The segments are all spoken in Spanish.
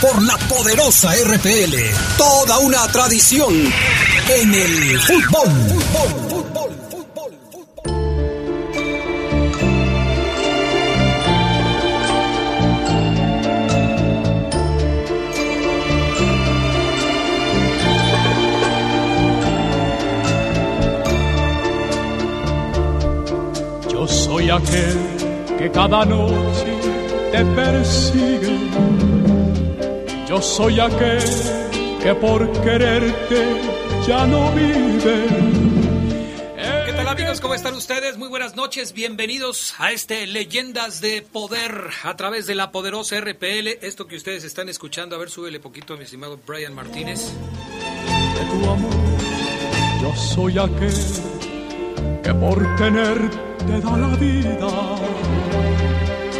por la poderosa RPL. Toda una tradición en el fútbol. fútbol, fútbol, fútbol, fútbol. Yo soy aquel que cada noche te persigue. Yo soy aquel que por quererte ya no vive. ¿Qué tal amigos? ¿Cómo están ustedes? Muy buenas noches. Bienvenidos a este Leyendas de Poder a través de la poderosa RPL. Esto que ustedes están escuchando, a ver, súbele poquito, mi estimado Brian Martínez. de tu amor. Yo soy aquel que por tenerte da la vida.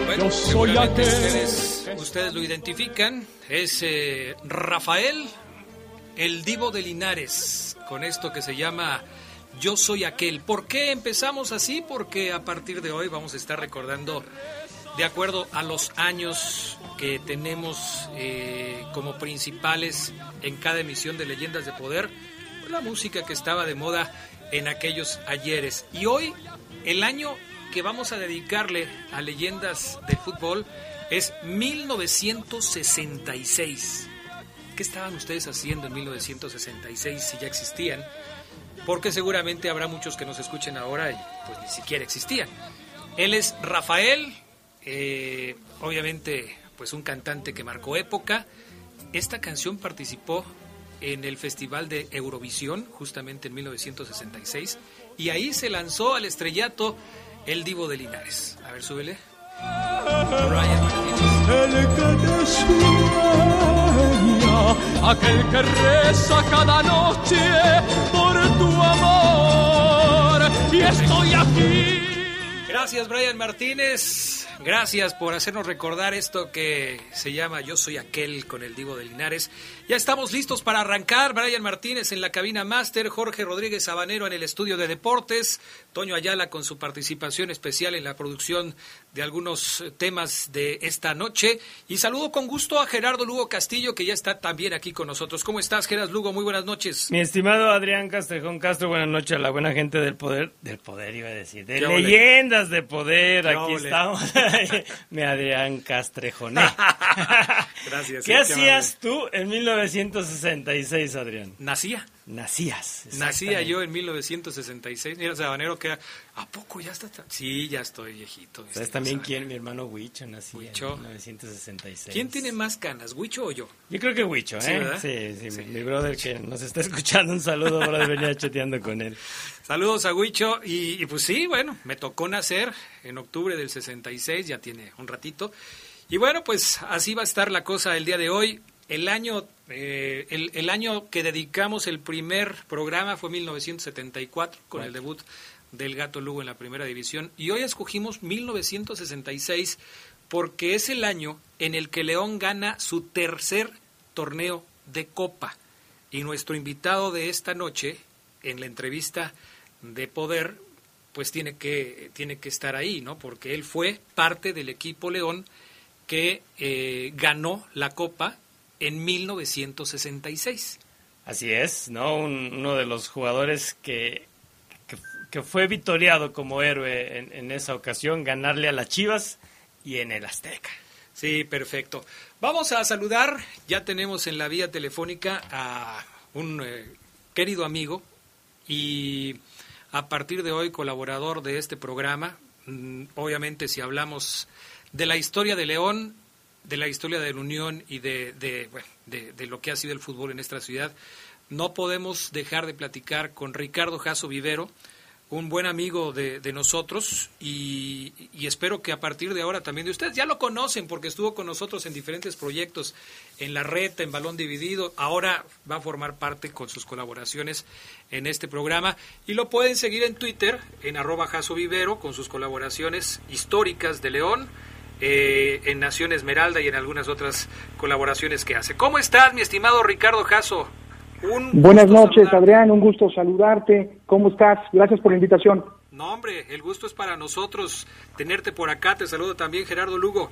Bueno, Yo soy aquel ustedes, lo identifican. Es eh, Rafael, el divo de Linares, con esto que se llama Yo soy aquel. ¿Por qué empezamos así? Porque a partir de hoy vamos a estar recordando, de acuerdo a los años que tenemos eh, como principales en cada emisión de Leyendas de Poder, la música que estaba de moda en aquellos ayeres. Y hoy, el año que vamos a dedicarle a leyendas del fútbol es 1966. ¿Qué estaban ustedes haciendo en 1966 si ya existían? Porque seguramente habrá muchos que nos escuchen ahora y pues ni siquiera existían. Él es Rafael, eh, obviamente pues un cantante que marcó época. Esta canción participó en el Festival de Eurovisión justamente en 1966 y ahí se lanzó al estrellato el Divo de Linares. A ver, súbele. Brian Martínez. El que te sueña, aquel que reza cada noche por tu amor. Y estoy aquí. Gracias, Brian Martínez. Gracias por hacernos recordar esto que se llama Yo soy aquel con el Divo de Linares. Ya estamos listos para arrancar. Brian Martínez en la cabina máster, Jorge Rodríguez Sabanero en el estudio de deportes, Toño Ayala con su participación especial en la producción de algunos temas de esta noche. Y saludo con gusto a Gerardo Lugo Castillo, que ya está también aquí con nosotros. ¿Cómo estás, Gerardo Lugo? Muy buenas noches. Mi estimado Adrián Castrejón Castro, buenas noches a la buena gente del poder, del poder iba a decir, de leyendas de poder, ¿Qué aquí ole? estamos. Mi Adrián Castrejoné. Gracias, ¿Qué qué hacías tú en 1966, Adrián? Nacía. Nacías. Nacía yo en 1966. Mira, Sabanero, que ¿a poco ya está? Sí, ya estoy viejito. ¿Sabes también Sabanero. quién? Mi hermano Huicho nacía Huicho. en 1966. ¿Quién tiene más canas, Huicho o yo? Yo creo que Huicho, ¿eh? Sí. Sí, sí, Sí, mi, mi brother que nos está escuchando, un saludo, brother, venía chateando con él. Saludos a Huicho. Y, y pues sí, bueno, me tocó nacer en octubre del 66, ya tiene un ratito. Y bueno, pues así va a estar la cosa el día de hoy. El año, eh, el, el año que dedicamos el primer programa fue 1974, con el debut del Gato Lugo en la primera división. Y hoy escogimos 1966 porque es el año en el que León gana su tercer torneo de Copa. Y nuestro invitado de esta noche, en la entrevista de Poder, pues tiene que, tiene que estar ahí, ¿no? Porque él fue parte del equipo León que eh, ganó la Copa en 1966. Así es, ¿no? Un- uno de los jugadores que, que, que fue victoriado como héroe en, en esa ocasión, ganarle a las Chivas y en el Azteca. Sí, perfecto. Vamos a saludar, ya tenemos en la vía telefónica a un eh, querido amigo y a partir de hoy colaborador de este programa. Mm, Obviamente si hablamos de la historia de León, de la historia de la Unión y de, de, bueno, de- de lo que ha sido el fútbol en nuestra ciudad, no podemos dejar de platicar con Ricardo Jasso Vivero, un buen amigo de, nosotros y, espero que a partir de ahora también de ustedes, ya lo conocen porque estuvo con nosotros en diferentes proyectos, en la red, en balón dividido, ahora va a formar parte con sus colaboraciones en este programa y lo pueden seguir en Twitter, en arroba Jaso Vivero, con sus colaboraciones históricas de León. Eh, en Nación Esmeralda y en algunas otras colaboraciones que hace. ¿Cómo estás, mi estimado Ricardo Jasso? Buenas noches, Adrián, un gusto saludarte. ¿Cómo estás? Gracias por la invitación. No, hombre, el gusto es para nosotros tenerte por acá. Te saludo también, Gerardo Lugo.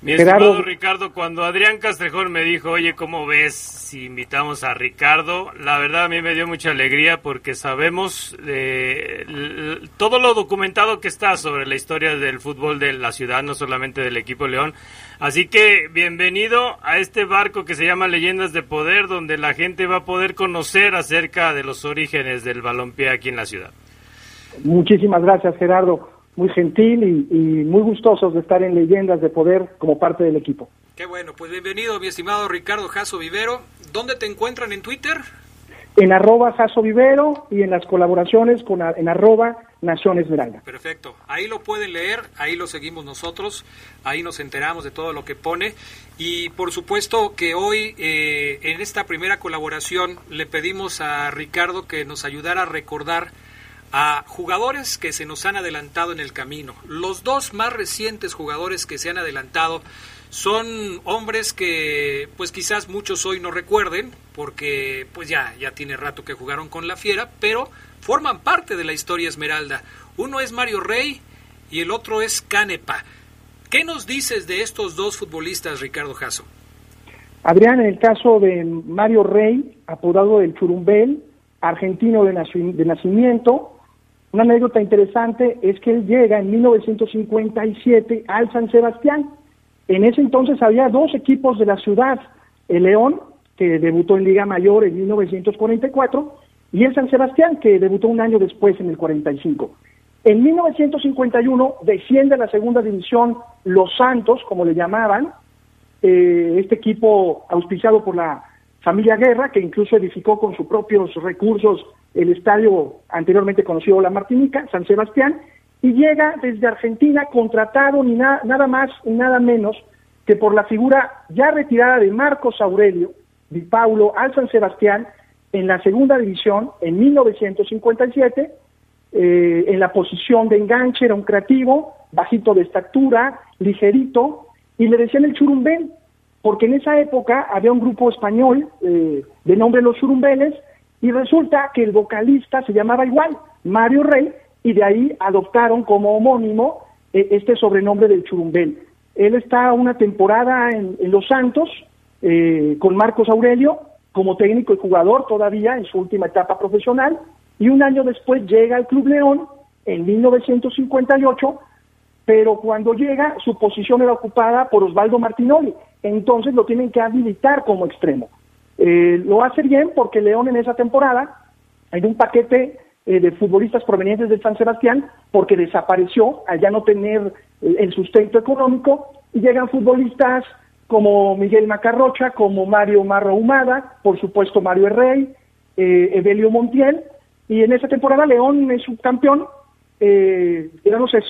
Mi estimado Ricardo, cuando Adrián Castrejón me dijo, oye, ¿cómo ves si invitamos a Ricardo? La verdad a mí me dio mucha alegría porque sabemos de todo lo documentado que está sobre la historia del fútbol de la ciudad, no solamente del equipo León. Así que bienvenido a este barco que se llama Leyendas de Poder, donde la gente va a poder conocer acerca de los orígenes del balompié aquí en la ciudad. Muchísimas gracias, Gerardo muy gentil y, muy gustosos de estar en Leyendas de Poder como parte del equipo. Qué bueno, pues bienvenido mi estimado Ricardo Jasso Vivero. ¿Dónde te encuentran en Twitter? En arroba Jaso Vivero y en las colaboraciones con en arroba Nación Esmeralda. Perfecto, ahí lo pueden leer, ahí lo seguimos nosotros, ahí nos enteramos de todo lo que pone y por supuesto que hoy eh, en esta primera colaboración le pedimos a Ricardo que nos ayudara a recordar a jugadores que se nos han adelantado en el camino. Los dos más recientes jugadores que se han adelantado son hombres que pues quizás muchos hoy no recuerden porque pues ya ya tiene rato que jugaron con la Fiera, pero forman parte de la historia Esmeralda. Uno es Mario Rey y el otro es Canepa. ¿Qué nos dices de estos dos futbolistas, Ricardo Jasso? Adrián, en el caso de Mario Rey, apodado el Churumbel, argentino de nacimiento, una anécdota interesante es que él llega en 1957 al San Sebastián. En ese entonces había dos equipos de la ciudad, el León, que debutó en Liga Mayor en 1944, y el San Sebastián, que debutó un año después en el 45. En 1951 desciende a la segunda división Los Santos, como le llamaban, eh, este equipo auspiciado por la familia Guerra, que incluso edificó con sus propios recursos el estadio anteriormente conocido La Martinica, San Sebastián, y llega desde Argentina contratado ni nada más y nada menos que por la figura ya retirada de Marcos Aurelio Di Paulo al San Sebastián en la segunda división en 1957, eh, en la posición de enganche, era un creativo, bajito de estatura, ligerito, y le decían el churumbel, porque en esa época había un grupo español eh, de nombre Los Churumbeles, y resulta que el vocalista se llamaba igual, Mario Rey, y de ahí adoptaron como homónimo eh, este sobrenombre del Churumbel. Él está una temporada en, Los Santos eh, con Marcos Aurelio como técnico y jugador todavía en su última etapa profesional y un año después llega al Club León en 1958, pero cuando llega su posición era ocupada por Osvaldo Martinoli, entonces lo tienen que habilitar como extremo. Eh, lo hace bien porque León en esa temporada, hay un paquete eh, de futbolistas provenientes de San Sebastián, porque desapareció al ya no tener eh, el sustento económico, y llegan futbolistas como Miguel Macarrocha, como Mario Marro Humada, por supuesto Mario Herrey, Evelio Montiel, y en esa temporada León es subcampeón, eh,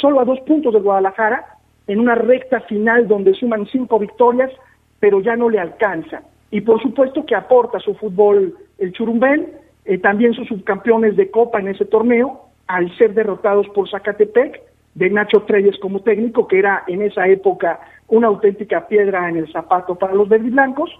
solo a dos puntos de Guadalajara, en una recta final donde suman cinco victorias, pero ya no le alcanza y por supuesto que aporta su fútbol el Churumbel, eh, también sus subcampeones de Copa en ese torneo, al ser derrotados por Zacatepec, de Nacho Treyes como técnico, que era en esa época una auténtica piedra en el zapato para los verdiblancos,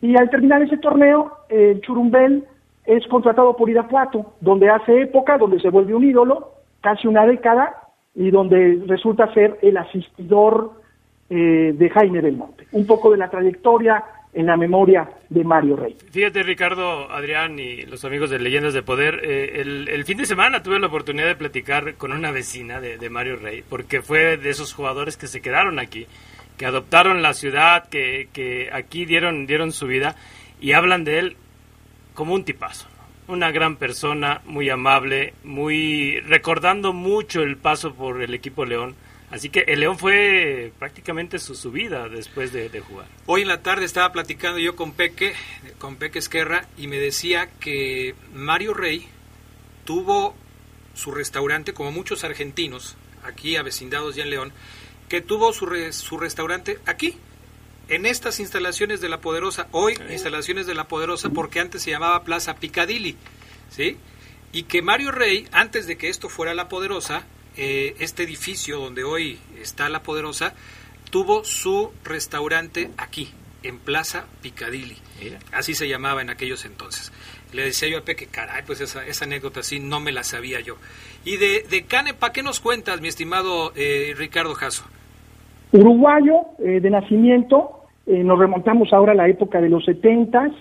y al terminar ese torneo, el Churumbel es contratado por Irapuato, donde hace época, donde se vuelve un ídolo, casi una década, y donde resulta ser el asistidor eh, de Jaime del Monte. Un poco de la trayectoria en la memoria de Mario Rey. Fíjate Ricardo, Adrián y los amigos de Leyendas de Poder, eh, el, fin de semana tuve la oportunidad de platicar con una vecina de, Mario Rey, porque fue de esos jugadores que se quedaron aquí, que adoptaron la ciudad, que, que aquí dieron, dieron su vida y hablan de él como un tipazo. Una gran persona, muy amable, muy recordando mucho el paso por el equipo León Así que el León fue prácticamente su subida después de, jugar. Hoy en la tarde estaba platicando yo con Peque, con Peque Esquerra, y me decía que Mario Rey tuvo su restaurante, como muchos argentinos, aquí avecindados ya en León, que tuvo su, su restaurante aquí, en estas instalaciones de La Poderosa, hoy instalaciones de La Poderosa, porque antes se llamaba Plaza Picadilly, ¿sí? Y que Mario Rey, antes de que esto fuera La Poderosa, eh, este edificio donde hoy está La Poderosa, tuvo su restaurante aquí, en Plaza Picadilly. Así se llamaba en aquellos entonces. Le decía yo a Peque, caray, pues esa, esa anécdota así no me la sabía yo. Y de, de Canepa, ¿qué nos cuentas, mi estimado eh, Ricardo Jasso? Uruguayo eh, de nacimiento, eh, nos remontamos ahora a la época de los setentas.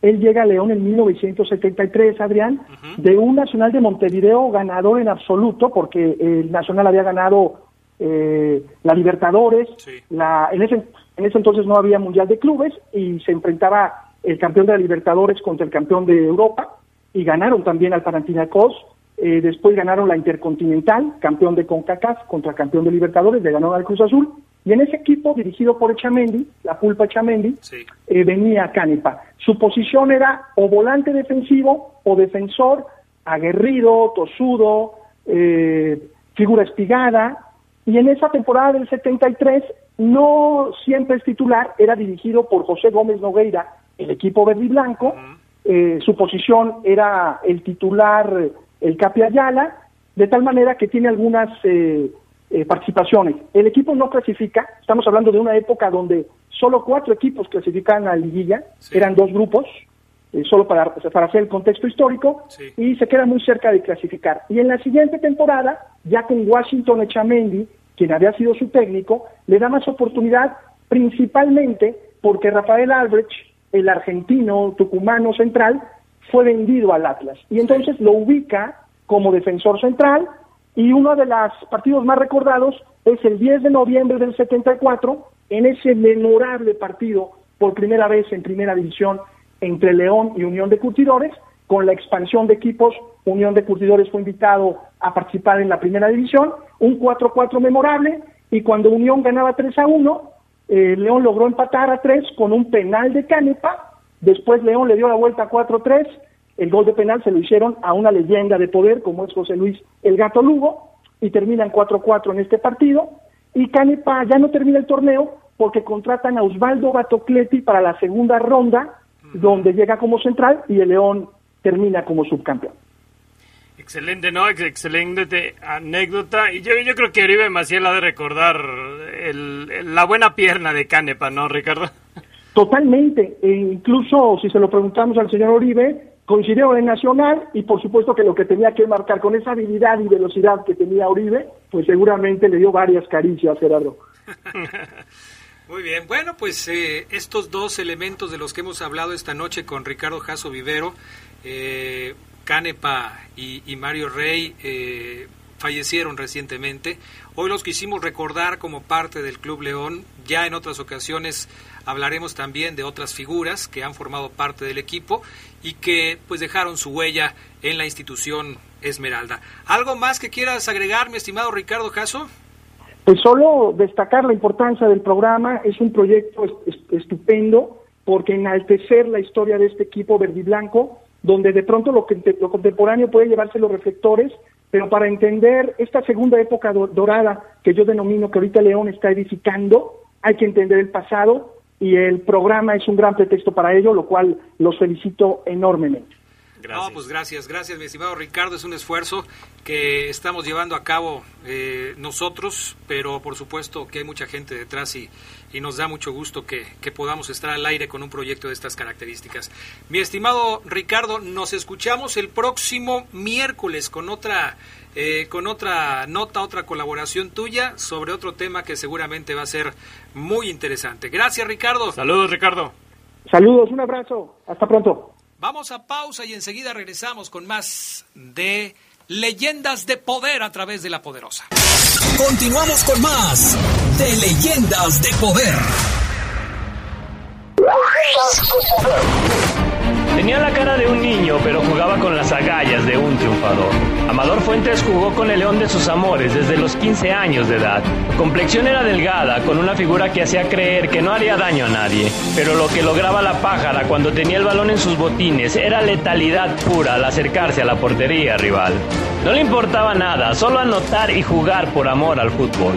Él llega a León en 1973, Adrián, de un Nacional de Montevideo ganador en absoluto, porque el Nacional había ganado eh, la Libertadores, la, en, ese, en ese entonces no había Mundial de Clubes y se enfrentaba el campeón de la Libertadores contra el campeón de Europa y ganaron también al Panathinaikos. Eh, después ganaron la Intercontinental, campeón de CONCACAF contra campeón de Libertadores, le ganaron al Cruz Azul. Y en ese equipo, dirigido por Echamendi, la pulpa Echamendi, eh, venía Canepa. Su posición era o volante defensivo o defensor, aguerrido, tosudo, eh, figura espigada, y en esa temporada del 73 no siempre es titular, era dirigido por José Gómez Nogueira, el equipo verde y blanco. Eh, su posición era el titular, el Capi Ayala, de tal manera que tiene algunas eh, eh, participaciones. El equipo no clasifica, estamos hablando de una época donde solo cuatro equipos clasifican a liguilla, eran dos grupos, solo para, para hacer el contexto histórico, y se queda muy cerca de clasificar. Y en la siguiente temporada, ya con Washington Echamendi, quien había sido su técnico, le da más oportunidad principalmente porque Rafael Albrecht, el argentino tucumano central, fue vendido al Atlas y entonces lo ubica como defensor central y uno de los partidos más recordados es el 10 de noviembre del 74 en ese memorable partido por primera vez en primera división entre León y Unión de Curtidores. Con la expansión de equipos, Unión de Curtidores fue invitado a participar en la primera división, un 4-4 memorable, y cuando Unión ganaba 3 a 1, eh, León logró empatar a 3 con un penal de Canepa, después León le dio la vuelta a 4-3, el gol de penal se lo hicieron a una leyenda de poder como es José Luis El Gato Lugo, y terminan 4-4 en este partido, y Canepa ya no termina el torneo porque contratan a Osvaldo Batocleti para la segunda ronda, donde llega como central y el León termina como subcampeón. Excelente, ¿no? Excelente anécdota. Y yo, yo creo que Oribe Maciel ha de recordar el, la buena pierna de Canepa, ¿no, Ricardo? Totalmente. E incluso si se lo preguntamos al señor Oribe, coincidió en Nacional y por supuesto que lo que tenía que marcar con esa habilidad y velocidad que tenía Oribe, pues seguramente le dio varias caricias, Gerardo. Muy bien, bueno, pues eh, estos dos elementos de los que hemos hablado esta noche con Ricardo Jasso Vivero, eh, Canepa y, Mario Rey eh, fallecieron recientemente. Hoy los quisimos recordar como parte del Club León. Ya en otras ocasiones hablaremos también de otras figuras que han formado parte del equipo y que pues dejaron su huella en la institución Esmeralda. ¿Algo más que quieras agregar, mi estimado Ricardo Caso? Pues solo destacar la importancia del programa, es un proyecto estupendo porque enaltecer la historia de este equipo verde y blanco donde de pronto lo, lo contemporáneo puede llevarse los reflectores, pero para entender esta segunda época dorada que yo denomino que ahorita León está edificando, hay que entender el pasado y el programa es un gran pretexto para ello, lo cual los felicito enormemente. Gracias. pues gracias, gracias mi estimado Ricardo, es un esfuerzo que estamos llevando a cabo eh, nosotros, pero por supuesto que hay mucha gente detrás y, y nos da mucho gusto que, que, podamos estar al aire con un proyecto de estas características. Mi estimado Ricardo, nos escuchamos el próximo miércoles con otra, eh, con otra nota, otra colaboración tuya sobre otro tema que seguramente va a ser muy interesante. Gracias Ricardo. Saludos Ricardo. Saludos, un abrazo, hasta pronto. Vamos a pausa y enseguida regresamos con más de Leyendas de Poder a través de la Poderosa. Continuamos con más de Leyendas de Poder. Tenía la cara de un niño, pero jugaba con las agallas de un triunfador. Amador Fuentes jugó con el león de sus amores desde los 15 años de edad. complexión era delgada, con una figura que hacía creer que no haría daño a nadie. Pero lo que lograba la pájara cuando tenía el balón en sus botines era letalidad pura al acercarse a la portería rival. No le importaba nada, solo anotar y jugar por amor al fútbol.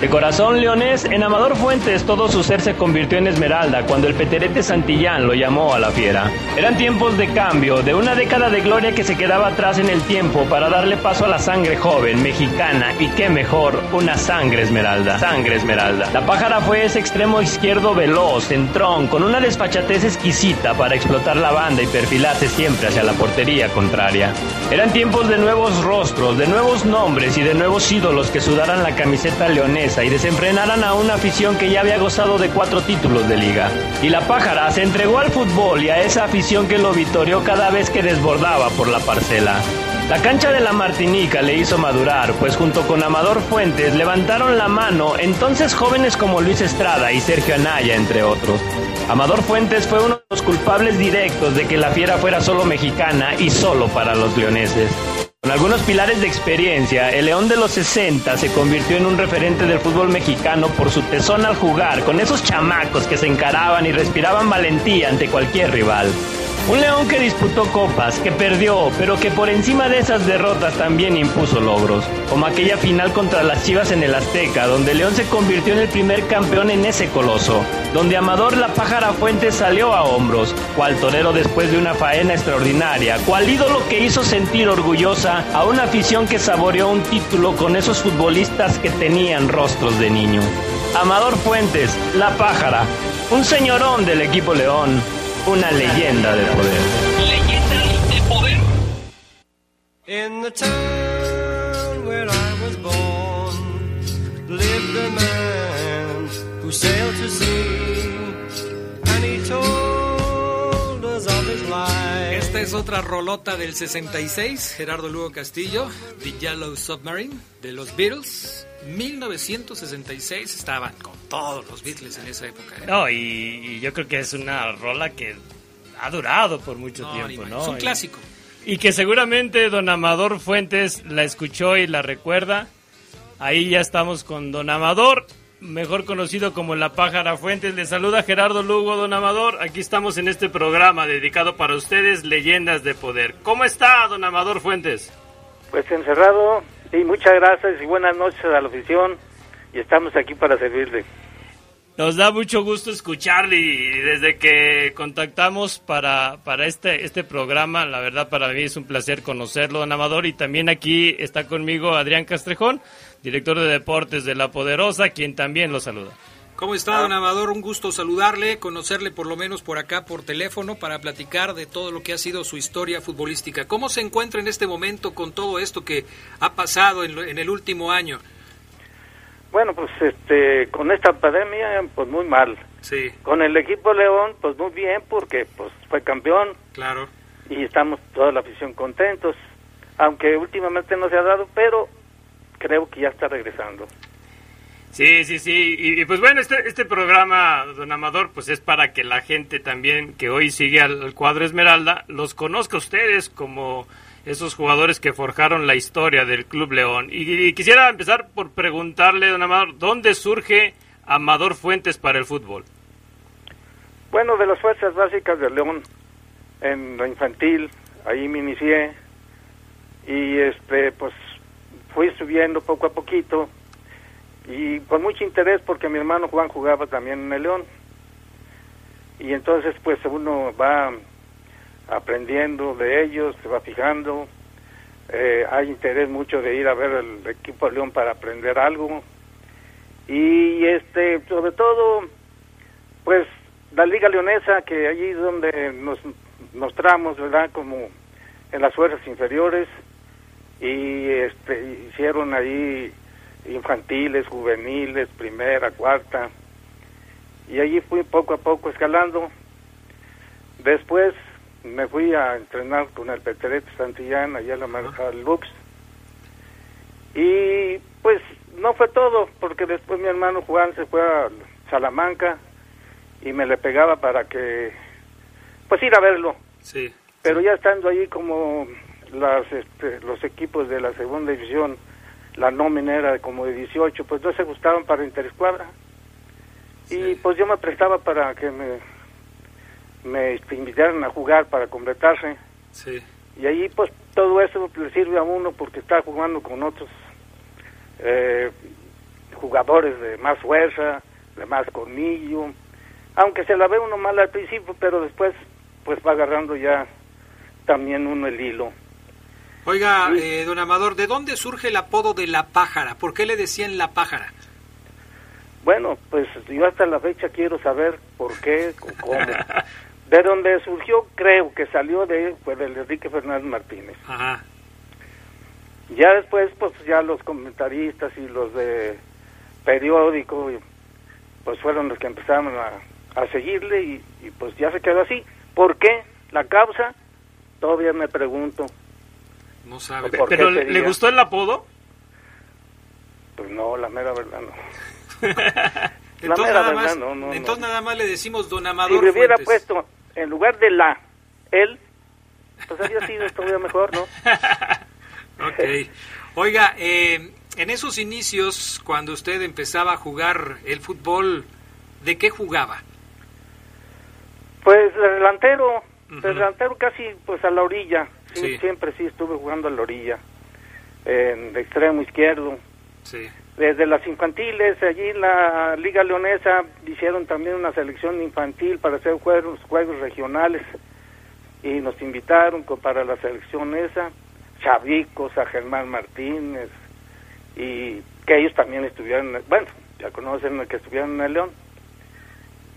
De corazón leonés, en Amador Fuentes todo su ser se convirtió en esmeralda cuando el peterete Santillán lo llamó a la fiera. Eran tiempos de cambio, de una década de gloria que se quedaba atrás en el tiempo para darle paso a la sangre joven, mexicana y qué mejor, una sangre esmeralda. Sangre esmeralda. La pájara fue ese extremo izquierdo veloz, centrón, con una desfachatez exquisita para explotar la banda y perfilarse siempre hacia la portería contraria. Eran tiempos de nuevos rostros, de nuevos nombres y de nuevos ídolos que sudaran la camiseta leonesa y desenfrenaran a una afición que ya había gozado de cuatro títulos de liga. Y la pájara se entregó al fútbol y a esa afición que lo vitorió cada vez que desbordaba por la parcela. La cancha de la Martinica le hizo madurar, pues junto con Amador Fuentes levantaron la mano entonces jóvenes como Luis Estrada y Sergio Anaya, entre otros. Amador Fuentes fue uno de los culpables directos de que la fiera fuera solo mexicana y solo para los leoneses. Con algunos pilares de experiencia, el León de los 60 se convirtió en un referente del fútbol mexicano por su tesón al jugar, con esos chamacos que se encaraban y respiraban valentía ante cualquier rival. Un León que disputó copas, que perdió, pero que por encima de esas derrotas también impuso logros, como aquella final contra las Chivas en el Azteca, donde León se convirtió en el primer campeón en ese coloso, donde Amador la Pájara Fuentes salió a hombros, cual torero después de una faena extraordinaria, cual ídolo que hizo sentir orgullosa a una afición que saboreó un título con esos futbolistas que tenían rostros de niño. Amador Fuentes, la Pájara, un señorón del equipo León, una leyenda de poder. Leyendas de poder. In the town where I was born lived a man who sailed to sea and he told us of his life. Esta es otra rolota del 66, Gerardo Lugo Castillo, The Yellow Submarine, de los Beatles. 1966 estaban con todos los Beatles en esa época. ¿eh? No, y, y yo creo que es una rola que ha durado por mucho No, tiempo, ¿no? Es un Y- clásico. Y que seguramente don Amador Fuentes la escuchó y la recuerda. Ahí ya estamos con don Amador, mejor conocido como la pájara Fuentes. Le saluda Gerardo Lugo, don Amador. Aquí estamos en este programa dedicado para ustedes, Leyendas de Poder. ¿Cómo está, don Amador Fuentes? Pues encerrado, y muchas gracias y buenas noches a la afición y estamos aquí para servirle. Nos da mucho gusto escucharle y desde que contactamos para, para este, este programa, la verdad para mí es un placer conocerlo, don Amador, y también aquí está conmigo Adrián Castrejón, director de deportes de La Poderosa, quien también lo saluda. ¿Cómo está, don Amador? Un gusto saludarle, conocerle por lo menos por acá, por teléfono, para platicar de todo lo que ha sido su historia futbolística. ¿Cómo se encuentra en este momento con todo esto que ha pasado en, en el último año? Bueno, pues este, con esta pandemia, pues muy mal. Sí, Con el equipo León, pues muy bien porque pues fue campeón claro. y estamos toda la afición contentos, aunque últimamente no se ha dado, pero creo que ya está regresando. Sí, sí, sí. Y, pues bueno, este, este programa, don Amador, pues es para que la gente también que hoy sigue al, cuadro Esmeralda los conozca a ustedes como esos jugadores que forjaron la historia del Club León. Y, quisiera empezar por preguntarle, don Amador, ¿dónde surge Amador Fuentes para el fútbol? Bueno, de las fuerzas básicas del León, en la infantil, ahí me inicié y este, pues fui subiendo poco a poquito y con mucho interés porque mi hermano Juan jugaba también en el León. Y entonces pues uno va aprendiendo de ellos, se va fijando, eh, hay interés mucho de ir a ver el equipo de León para aprender algo. Y este sobre todo pues la liga leonesa que allí es donde nos mostramos verdad como en las fuerzas inferiores. Y este hicieron ahí infantiles juveniles primera cuarta. Y allí fui poco a poco escalando. Después me fui a entrenar con el Peterete Santillán allá a la Mar- al Lux. Y pues no fue todo porque después mi hermano Juan se fue a Salamanca y me le pegaba para que pues ir a verlo. Sí. pero ya estando ahí como las, este, los equipos de la segunda división, la nómina era como de 18, pues no se gustaban para interescuadra. Y pues yo me prestaba para que me, me este, invitaran a jugar para completarse. Sí. Y ahí pues todo eso le sirve a uno porque está jugando con otros eh, jugadores de más fuerza, de más colmillo. Aunque se la ve uno mal al principio, pero después pues va agarrando ya también uno el hilo. Oiga, eh, don Amador, ¿de dónde surge el apodo de la pájara? ¿Por qué le decían la pájara? Bueno, pues yo hasta la fecha quiero saber por qué, cómo. De donde surgió, creo que salió de, fue del Enrique Fernández Martínez. Ajá. Ya después, pues ya los comentaristas y los de periódico, pues fueron los que empezaron a, a seguirle y, y, pues ya se quedó así. ¿Por qué? La causa, todavía me pregunto. No sabe. ¿Por qué ¿Pero le gustó el apodo? Pues no, la mera verdad no. Entonces, mera nada verdad, más, no, no, entonces no. nada más le decimos don Si Amador le hubiera Fuentes. puesto en lugar de la, él, pues habría sido todavía mejor, ¿no? Ok. Oiga, eh, en esos inicios, cuando usted empezaba a jugar el fútbol, ¿de qué jugaba? Pues de delantero, de delantero casi pues a la orilla. Sí, Sí. Siempre sí estuve jugando a la orilla, en extremo izquierdo. Sí. Desde las infantiles, allí en la Liga Leonesa hicieron también una selección infantil para hacer juegos, juegos regionales y nos invitaron para la selección esa, Chavicos, a Germán Martínez y que ellos también estuvieron, en- bueno, ya conocen que estuvieron en el León.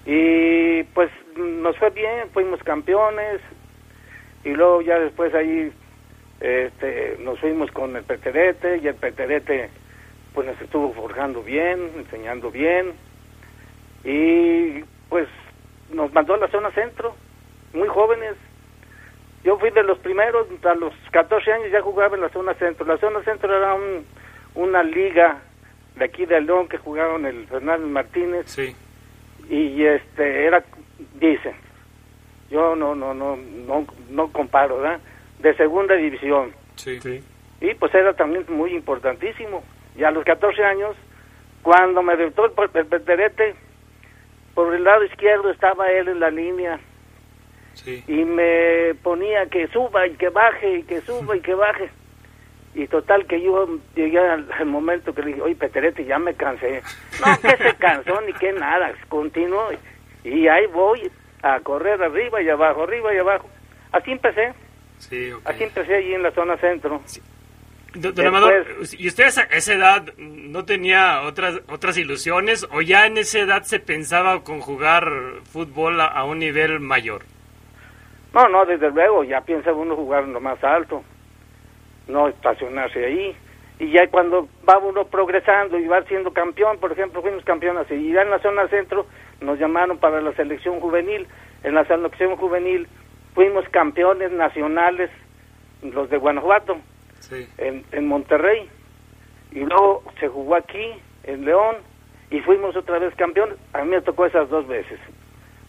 Y pues nos fue bien, fuimos campeones y luego ya después ahí este, nos fuimos con el Peterete y el Peterete pues nos estuvo forjando bien, enseñando bien y pues nos mandó a la zona centro, muy jóvenes. Yo fui de los primeros, a los 14 años ya jugaba en la zona centro. La zona centro era un- una liga de aquí de León que jugaban el Fernández Martínez Sí. y este era dicen yo no no no no no comparo ¿verdad? de segunda división Sí. y pues era también muy importantísimo y a los 14 años cuando me debutó el, el Peterete por el lado izquierdo estaba él en la línea Sí. y me ponía que suba y que baje y que suba y que baje y total que yo llegué al, al momento que le dije, oye Peterete, ya me cansé. No, que se cansó ni que nada, continuó y ahí voy a correr arriba y abajo, arriba y abajo. Así empecé, Sí, ok. así empecé allí en la zona centro. Don, don Amador, ¿y usted a esa, esa edad no tenía otras otras ilusiones o ya en esa edad se pensaba con jugar fútbol a, a un nivel mayor? No, no, desde luego, ya piensa uno jugar en lo más alto, no estacionarse ahí. Y ya cuando va uno progresando y va siendo campeón, por ejemplo, fuimos campeones y ya en la zona centro nos llamaron para la selección juvenil. En la selección juvenil fuimos campeones nacionales, los de Guanajuato, Sí. en, en Monterrey. Y luego se jugó aquí, en León, y fuimos otra vez campeones. A mí me tocó esas dos veces.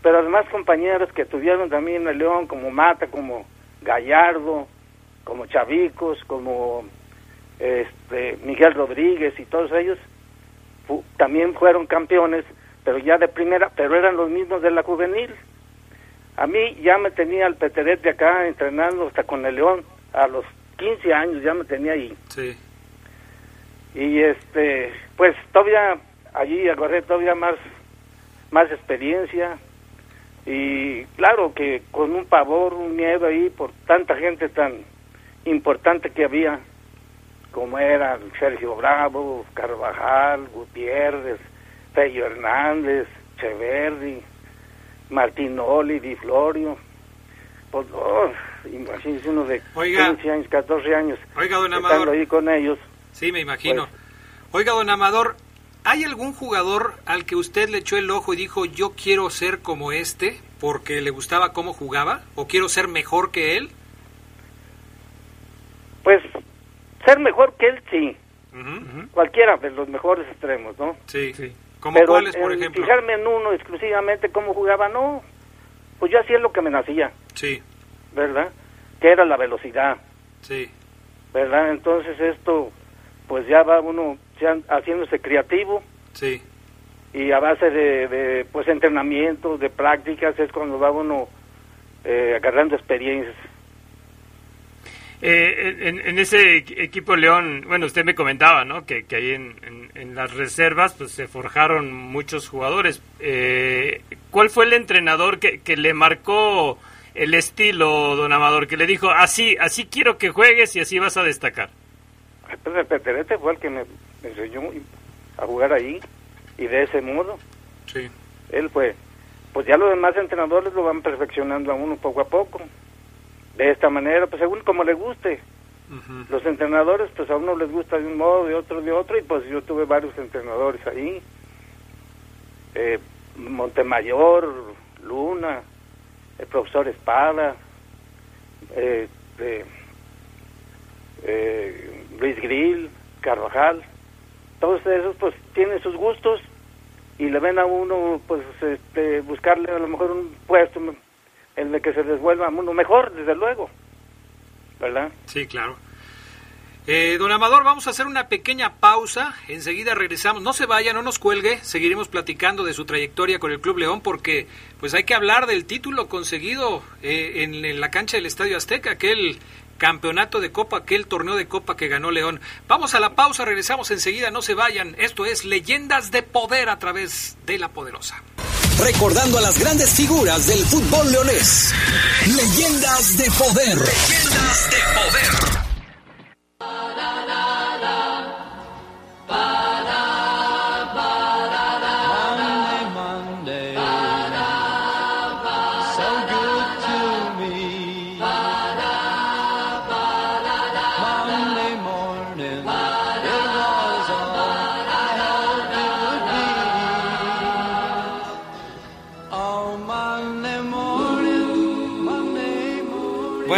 Pero además compañeros que tuvieron también en León, como Mata, como Gallardo, como Chavicos, como este Miguel Rodríguez y todos ellos, fu- también fueron campeones, pero ya de primera, pero eran los mismos de la juvenil. A mí ya me tenía el Peterete acá entrenando hasta con el León, a los 15 años ya me tenía ahí. Sí. Y este, pues todavía allí agarré todavía más, más experiencia. Y claro que con un pavor, un miedo ahí por tanta gente tan importante que había, como eran Sergio Bravo, Carvajal, Gutiérrez, Pello Hernández, Cheverri, Martín Oli, Di Florio. Pues, oh, imagínense uno de Oiga. 15 años, 14 años, Oiga, don Amador. ahí con ellos. Sí, me imagino. Pues- Oiga, don Amador, ¿hay algún jugador al que usted le echó el ojo y dijo, yo quiero ser como este porque le gustaba cómo jugaba? ¿O quiero ser mejor que él? Pues ser mejor que él, sí. Cualquiera de los mejores extremos, ¿no? Sí. Sí. ¿Cómo Pero cuáles, por en ejemplo? fijarme en uno exclusivamente cómo jugaba, no. Pues yo hacía lo que me nacía. Sí. ¿verdad? Que era la velocidad, Sí. ¿verdad? Entonces esto, pues ya va uno ya haciéndose creativo Sí. y a base de, de, pues entrenamiento, de prácticas, es cuando va uno eh, agarrando experiencias. Eh, en, en ese equipo León, bueno, usted me comentaba, ¿no? Que, que ahí en, en, en las reservas pues se forjaron muchos jugadores. Eh, ¿Cuál fue el entrenador que, que le marcó el estilo, don Amador? Que le dijo, así, así quiero que juegues y así vas a destacar. Pues el Peterete fue el que me, me enseñó a jugar ahí y de ese modo. Sí. Él fue. Pues ya los demás entrenadores lo van perfeccionando a uno poco a poco. De esta manera, pues según como le guste. Los entrenadores, pues a uno les gusta de un modo, de otro de otro, y pues yo tuve varios entrenadores ahí. Eh, Montemayor, Luna, el profesor Espada, eh, eh, Luis Grill, Carvajal, todos esos pues tienen sus gustos y le ven a uno pues este, buscarle a lo mejor un puesto en el que se les vuelva uno mejor, desde luego, ¿verdad? Sí, claro. Eh, don Amador, vamos a hacer una pequeña pausa. Enseguida regresamos. No se vaya, no nos cuelgue. Seguiremos platicando de su trayectoria con el Club León porque pues hay que hablar del título conseguido eh, en, en la cancha del Estadio Azteca, aquel campeonato de Copa, aquel torneo de Copa que ganó León. Vamos a la pausa, regresamos enseguida, no se vayan. Esto es Leyendas de Poder a través de la Poderosa. Recordando a las grandes figuras del fútbol leonés. Leyendas de poder. Leyendas de poder.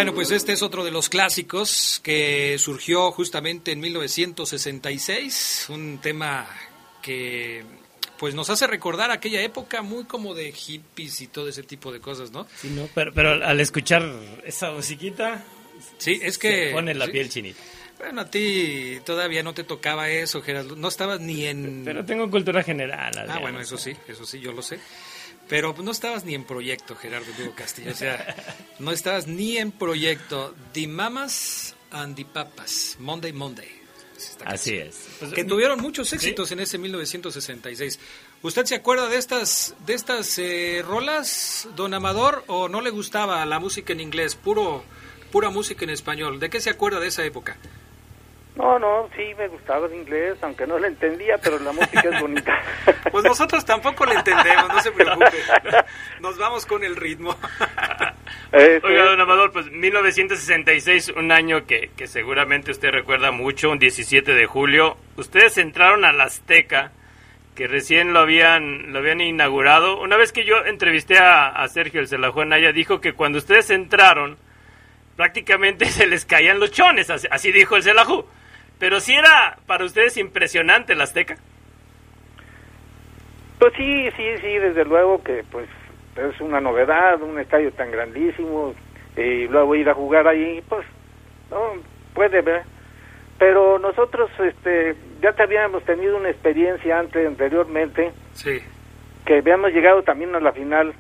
Bueno, pues este es otro de los clásicos que surgió justamente en 1966, un tema que pues nos hace recordar aquella época muy como de hippies y todo ese tipo de cosas, ¿no? Sí, no, pero, pero al escuchar esa musiquita, Sí, es que se pone la sí. piel chinita. Bueno, a ti todavía no te tocaba eso, Gerardo. No estabas ni en Pero tengo cultura general. Ah, Adrián, bueno, o eso sí, eso sí, yo lo sé. Pero no estabas ni en proyecto, Gerardo Diego Castillo. O sea, no estabas ni en proyecto. The Mamas and the Papas, Monday Monday. Es Así es. Pues, Que tuvieron muchos éxitos en ese 1966. ¿Usted se acuerda de estas de estas eh, rolas, don Amador, o no le gustaba la música en inglés, puro pura música en español? ¿De qué se acuerda de esa época? No, no, sí me gustaba el inglés, aunque no lo entendía, pero la música es bonita. Nosotros tampoco le entendemos, no se preocupe. Nos vamos con el ritmo. Este, Oiga, don Amador, pues 1966, un año que, que seguramente usted recuerda mucho, un 17 de julio. Ustedes entraron al Azteca, que recién lo habían, lo habían inaugurado. Una vez que yo entrevisté a, a Sergio el Celajú Anaya, dijo que cuando ustedes entraron, prácticamente se les caían los chones, así, así dijo el Celajú. Pero sí era para ustedes impresionante el Azteca. Pues sí, sí, sí, desde luego que pues es una novedad, un estadio tan grandísimo y luego ir a jugar ahí, pues no puede ver. Pero nosotros este ya te habíamos tenido una experiencia antes anteriormente Sí, que habíamos llegado también a la final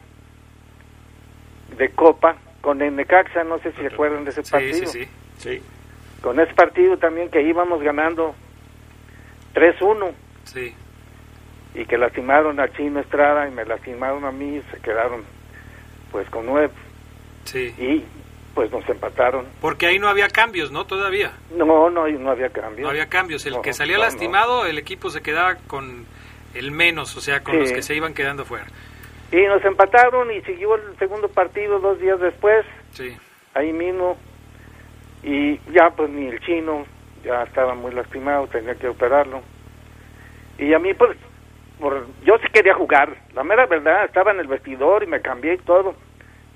de Copa con el Necaxa, no sé si se acuerdan de ese sí, partido. sí, sí. Sí. Con ese partido también que íbamos ganando 3-1 Sí, y que lastimaron a Chino Estrada y me lastimaron a mí, se quedaron pues con nueve sí. y pues nos empataron. Porque ahí no había cambios, ¿no? Todavía. No, no, no había cambio. No había cambios. El No, que salía no, no. lastimado, el equipo se quedaba con el menos, o sea, con Sí. los que se iban quedando fuera. Y nos empataron y siguió el segundo partido dos días después, Sí, ahí mismo. Y ya pues ni el chino, ya estaba muy lastimado, tenía que operarlo. Y a mí pues, por, yo sí quería jugar, la mera verdad, estaba en el vestidor y me cambié y todo.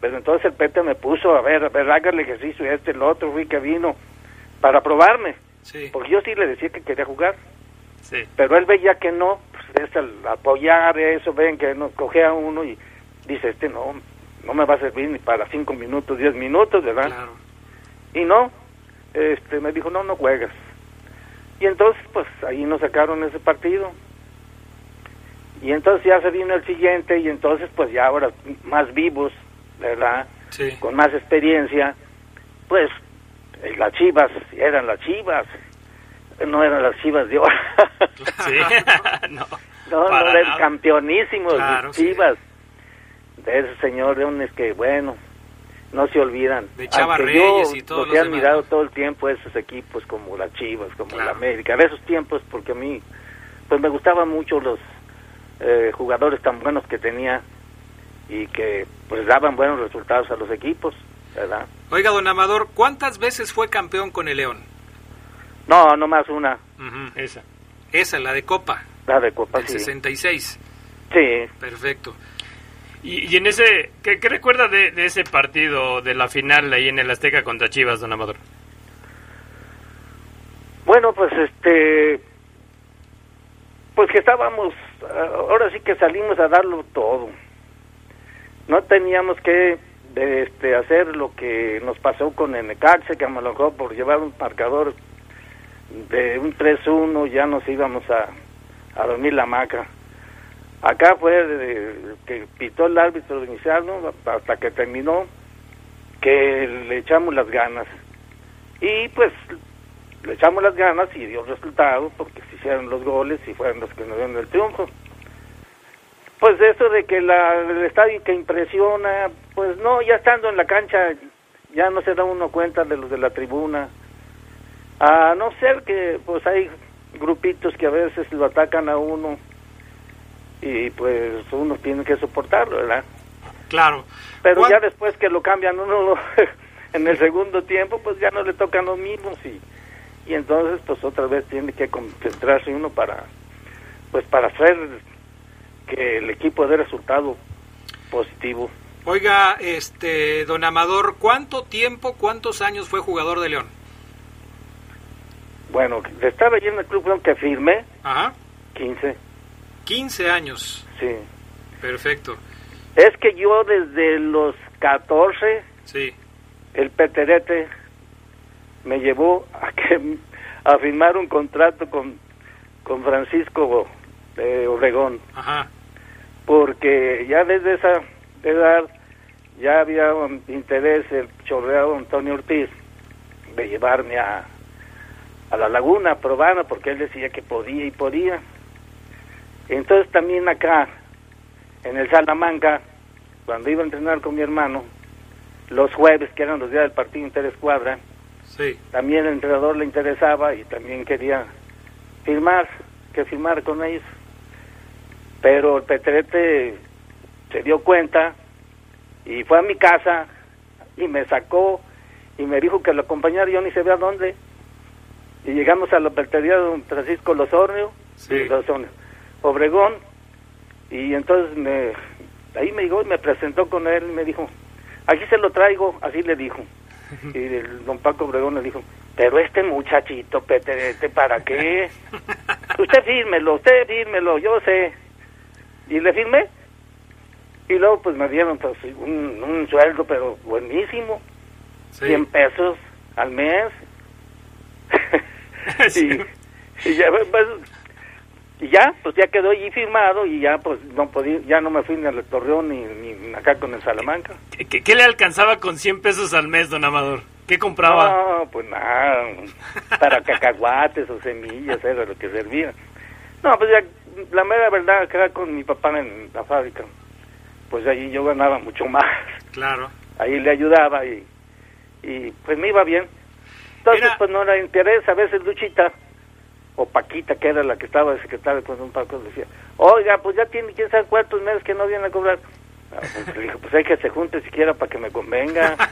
Pero entonces el Pete me puso, a ver, a ver, haga el ejercicio este, el otro, fui que vino, para probarme. sí. Porque yo sí le decía que quería jugar. Sí. pero él veía que no, pues es el apoyar eso, ven que nos cogea uno y dice, este no, no me va a servir ni para cinco minutos, diez minutos, ¿verdad? Claro. Y no, este, me dijo, no, no juegas. Y entonces, pues ahí nos sacaron ese partido. Y entonces ya se vino el siguiente y entonces pues ya ahora más vivos, ¿verdad? Sí. Con más experiencia, pues eh, las chivas eran las chivas, no eran las chivas de ahora. Sí. no, no, no, eran campeonísimos, Claro, sí. chivas. De ese señor Leones que, bueno, no se olvidan. De Chava Reyes yo y todos los admirado ¿no? todo el tiempo esos equipos como las Chivas, como Claro. la América, de esos tiempos porque a mí pues me gustaban mucho los eh, jugadores tan buenos que tenía y que pues daban buenos resultados a los equipos, ¿verdad? Oiga, don Amador, ¿cuántas veces fue campeón con el León? No, no más una. Esa. Esa, la de Copa, la de Copa, el sí. 66. Sí, Perfecto. Y, y en ese, ¿qué, qué recuerda de, de ese partido, de la final ahí en el Azteca contra Chivas, don Amador? Bueno, pues este, pues que estábamos, ahora sí que salimos a darlo todo. No teníamos que este, hacer lo que nos pasó con el Necaxa, que a lo mejor por llevar un marcador de un 3-1 ya nos íbamos a, a dormir la hamaca. Acá fue que pitó el árbitro inicial, ¿no? hasta que terminó, que le echamos las ganas. Y pues le echamos las ganas y dio resultado porque se hicieron los goles y fueron los que nos dieron el triunfo. Pues eso de que la, el estadio que impresiona, pues no, ya estando en la cancha ya no se da uno cuenta de los de la tribuna. A no ser que pues hay grupitos que a veces lo atacan a uno y pues uno tiene que soportarlo, ¿verdad? Claro. Pero ¿Cuán- ya después que lo cambian uno en el segundo tiempo, pues ya no le tocan los mismos y, y entonces pues otra vez tiene que concentrarse uno para pues para hacer que el equipo dé resultado positivo. Oiga, este, don Amador, ¿cuánto tiempo, cuántos años fue jugador de León? Bueno, estar allí en el club León que firmé, Ajá. 15, 15 años. sí. Perfecto. Es que yo desde los 14, Sí. el Peterete me llevó a que a firmar un contrato con, con Francisco de Obregón. Ajá. porque ya desde esa edad ya había un interés el chorreado Antonio Ortiz de llevarme a, a la laguna a probarla porque él decía que podía y podía. Entonces también acá, en el Salamanca, cuando iba a entrenar con mi hermano, los jueves, que eran los días del partido interescuadra, Sí. también el entrenador le interesaba y también quería firmar, que firmar con ellos. Pero el Petrete se dio cuenta y fue a mi casa y me sacó y me dijo que lo acompañara, yo ni sé a dónde. Y llegamos a la peltería de don Francisco Losornio, Sí. Losornio, Obregón, y entonces me, ahí me llegó y me presentó con él y me dijo, aquí se lo traigo, así le dijo. Y el don Paco Obregón le dijo, pero este muchachito, Peterete, ¿para qué? Usted fírmelo, usted fírmelo, yo sé. Y le firmé. Y luego pues me dieron pues, un, un sueldo, pero buenísimo, Sí. 100 pesos al mes. Sí. y, y ya, pues, y ya, pues ya quedó allí firmado y ya pues no podía, ya no me fui ni al Torreón ni, ni acá con el Salamanca. ¿Qué, qué- qué le alcanzaba con 100 pesos al mes, don Amador? ¿Qué compraba? No, pues nada, para cacahuates o semillas era lo que servía. No, pues ya, la mera verdad, acá con mi papá en la fábrica, pues allí yo ganaba mucho más. Claro. Ahí le ayudaba y, y pues me iba bien. Entonces, Era- pues no era interés, a veces Luchita o Paquita, que era la que estaba de secretaria con un Paco, decía, oiga, pues ya tiene quién sabe cuántos meses que no viene a cobrar. Ah, pues, le dije, pues hay que se junte siquiera para que me convenga.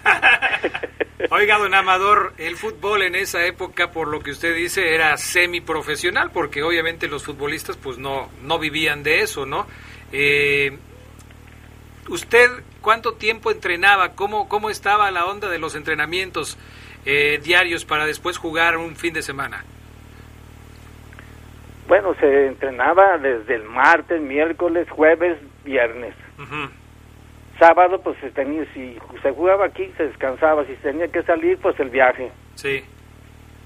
Oiga, don Amador, el fútbol en esa época, por lo que usted dice, era semiprofesional, porque obviamente los futbolistas pues no, no vivían de eso, ¿no? Eh, ¿Usted cuánto tiempo entrenaba? ¿Cómo, ¿Cómo estaba la onda de los entrenamientos eh, diarios para después jugar un fin de semana? Bueno, se entrenaba desde el martes, miércoles, jueves, viernes. Sábado pues se tenía, si se jugaba aquí se descansaba, si tenía que salir pues el viaje. Sí.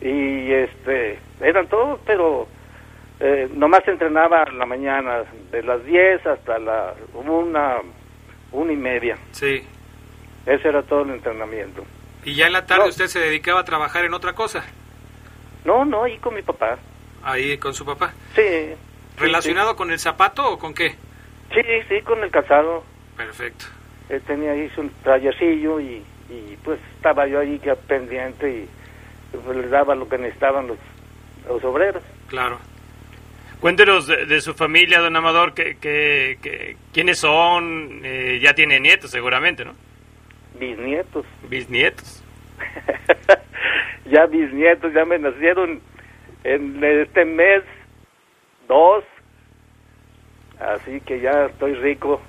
Y este, eran todos, pero eh, nomás se entrenaba en la mañana, de las 10 hasta la una, una y media. Sí. Ese era todo el entrenamiento. ¿Y ya en la tarde No. usted se dedicaba a trabajar en otra cosa? No, no, ahí con mi papá. Ahí con su papá. Sí. ¿Relacionado con el zapato o con qué? Sí, sí, con el calzado. Perfecto. Él tenía ahí su tallercillo y, y pues estaba yo ahí que pendiente y pues, les daba lo que necesitaban los, los obreros. Claro. Cuéntenos de, de su familia, don Amador, que, que, que- quiénes son, eh, ya tiene nietos seguramente, ¿no? Bisnietos. Bisnietos. ya bisnietos, ya me nacieron en este mes dos. Así que ya estoy rico.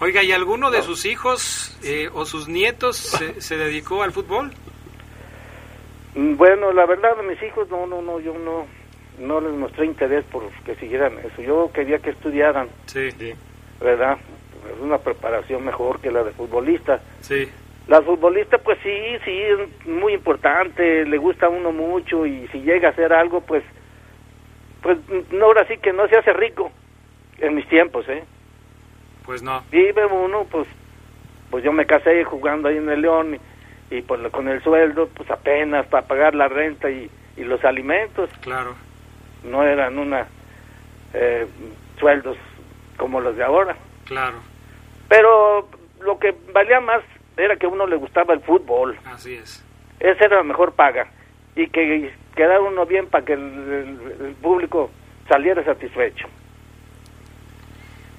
Oiga, ¿y alguno de sus hijos eh, o sus nietos se, se dedicó al fútbol? Mm, Bueno, la verdad, a mis hijos no, no, no, yo no, no les mostré interés por que siguieran eso. Yo quería que estudiaran, Sí, ¿verdad? Es una preparación mejor que la de futbolista. sí, La futbolista, pues sí, sí, es muy importante, le gusta a uno mucho y si llega a hacer algo, pues, pues no, ahora sí que no se hace rico en mis tiempos, ¿eh? pues no. Vive uno, pues, pues yo me casé jugando ahí en el León y, y pues con el sueldo, pues apenas para pagar la renta y, y los alimentos, Claro, no eran una eh, sueldos como los de ahora. claro, Pero lo que valía más era que a uno le gustaba el fútbol. así es. Esa era la mejor paga. Y que quedara uno bien para que el, el- el público saliera satisfecho.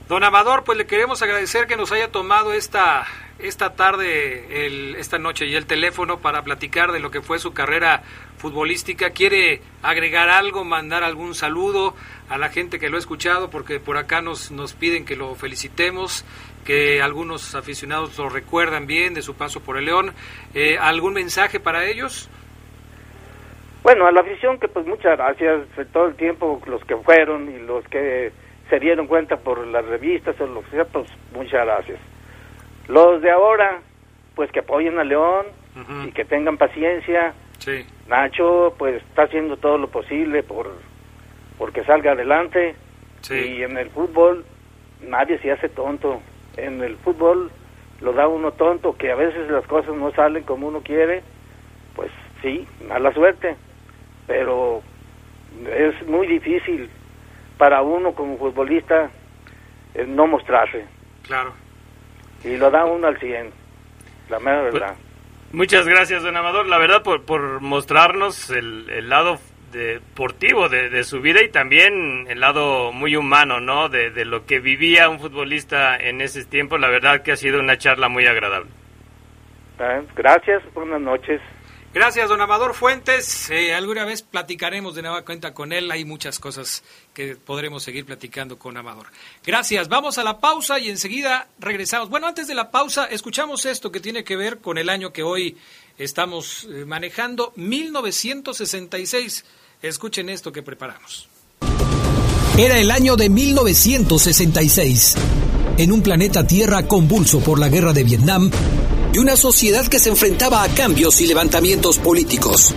Don Amador, pues le queremos agradecer que nos haya tomado esta, esta tarde, el, esta noche y el teléfono para platicar de lo que fue su carrera futbolística. ¿Quiere agregar algo, mandar algún saludo a la gente que lo ha escuchado? Porque por acá nos, nos piden que lo felicitemos, que algunos aficionados lo recuerdan bien de su paso por el León. Eh, ¿Algún mensaje para ellos? Bueno, a la afición que pues muchas gracias todo el tiempo, los que fueron y los que se dieron cuenta por las revistas o lo que sea, pues muchas gracias. Los de ahora, pues que apoyen a León y que tengan paciencia. Sí, Nacho pues está haciendo todo lo posible por porque salga adelante sí, y en el fútbol nadie se hace tonto. En el fútbol lo da uno tonto, que a veces las cosas no salen como uno quiere, pues sí, mala suerte, pero es muy difícil para uno como futbolista eh, no mostrarse claro. y lo da uno al 100, la mera Pues, verdad. Muchas gracias, don Amador, la verdad, por, por mostrarnos el, el lado deportivo de, de su vida y también el lado muy humano, ¿no? De, de lo que vivía un futbolista en ese tiempo. La verdad que ha sido una charla muy agradable. ¿Eh? Gracias, buenas noches. Gracias, don Amador Fuentes. Eh, alguna vez platicaremos de nueva cuenta con él. Hay muchas cosas que podremos seguir platicando con Amador. Gracias. Vamos a la pausa y enseguida regresamos. Bueno, antes de la pausa, escuchamos esto que tiene que ver con el año que hoy estamos eh, manejando, 1966. Escuchen esto que preparamos. Era el año de 1966. En un planeta Tierra convulso por la guerra de Vietnam una sociedad que se enfrentaba a cambios y levantamientos políticos.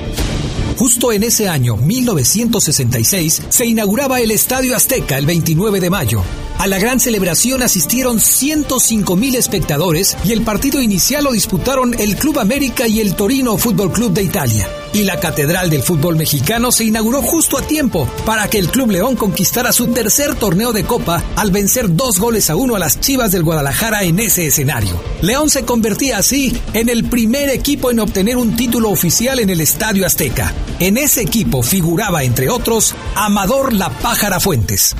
Justo en ese año, 1966, se inauguraba el Estadio Azteca el 29 de mayo. A la gran celebración asistieron 105 mil espectadores y el partido inicial lo disputaron el Club América y el Torino Fútbol Club de Italia. Y la Catedral del Fútbol Mexicano se inauguró justo a tiempo para que el Club León conquistara su tercer torneo de Copa al vencer dos goles a uno a las Chivas del Guadalajara en ese escenario. León se convertía así en el primer equipo en obtener un título oficial en el Estadio Azteca. En ese equipo figuraba, entre otros, Amador La Pájara Fuentes.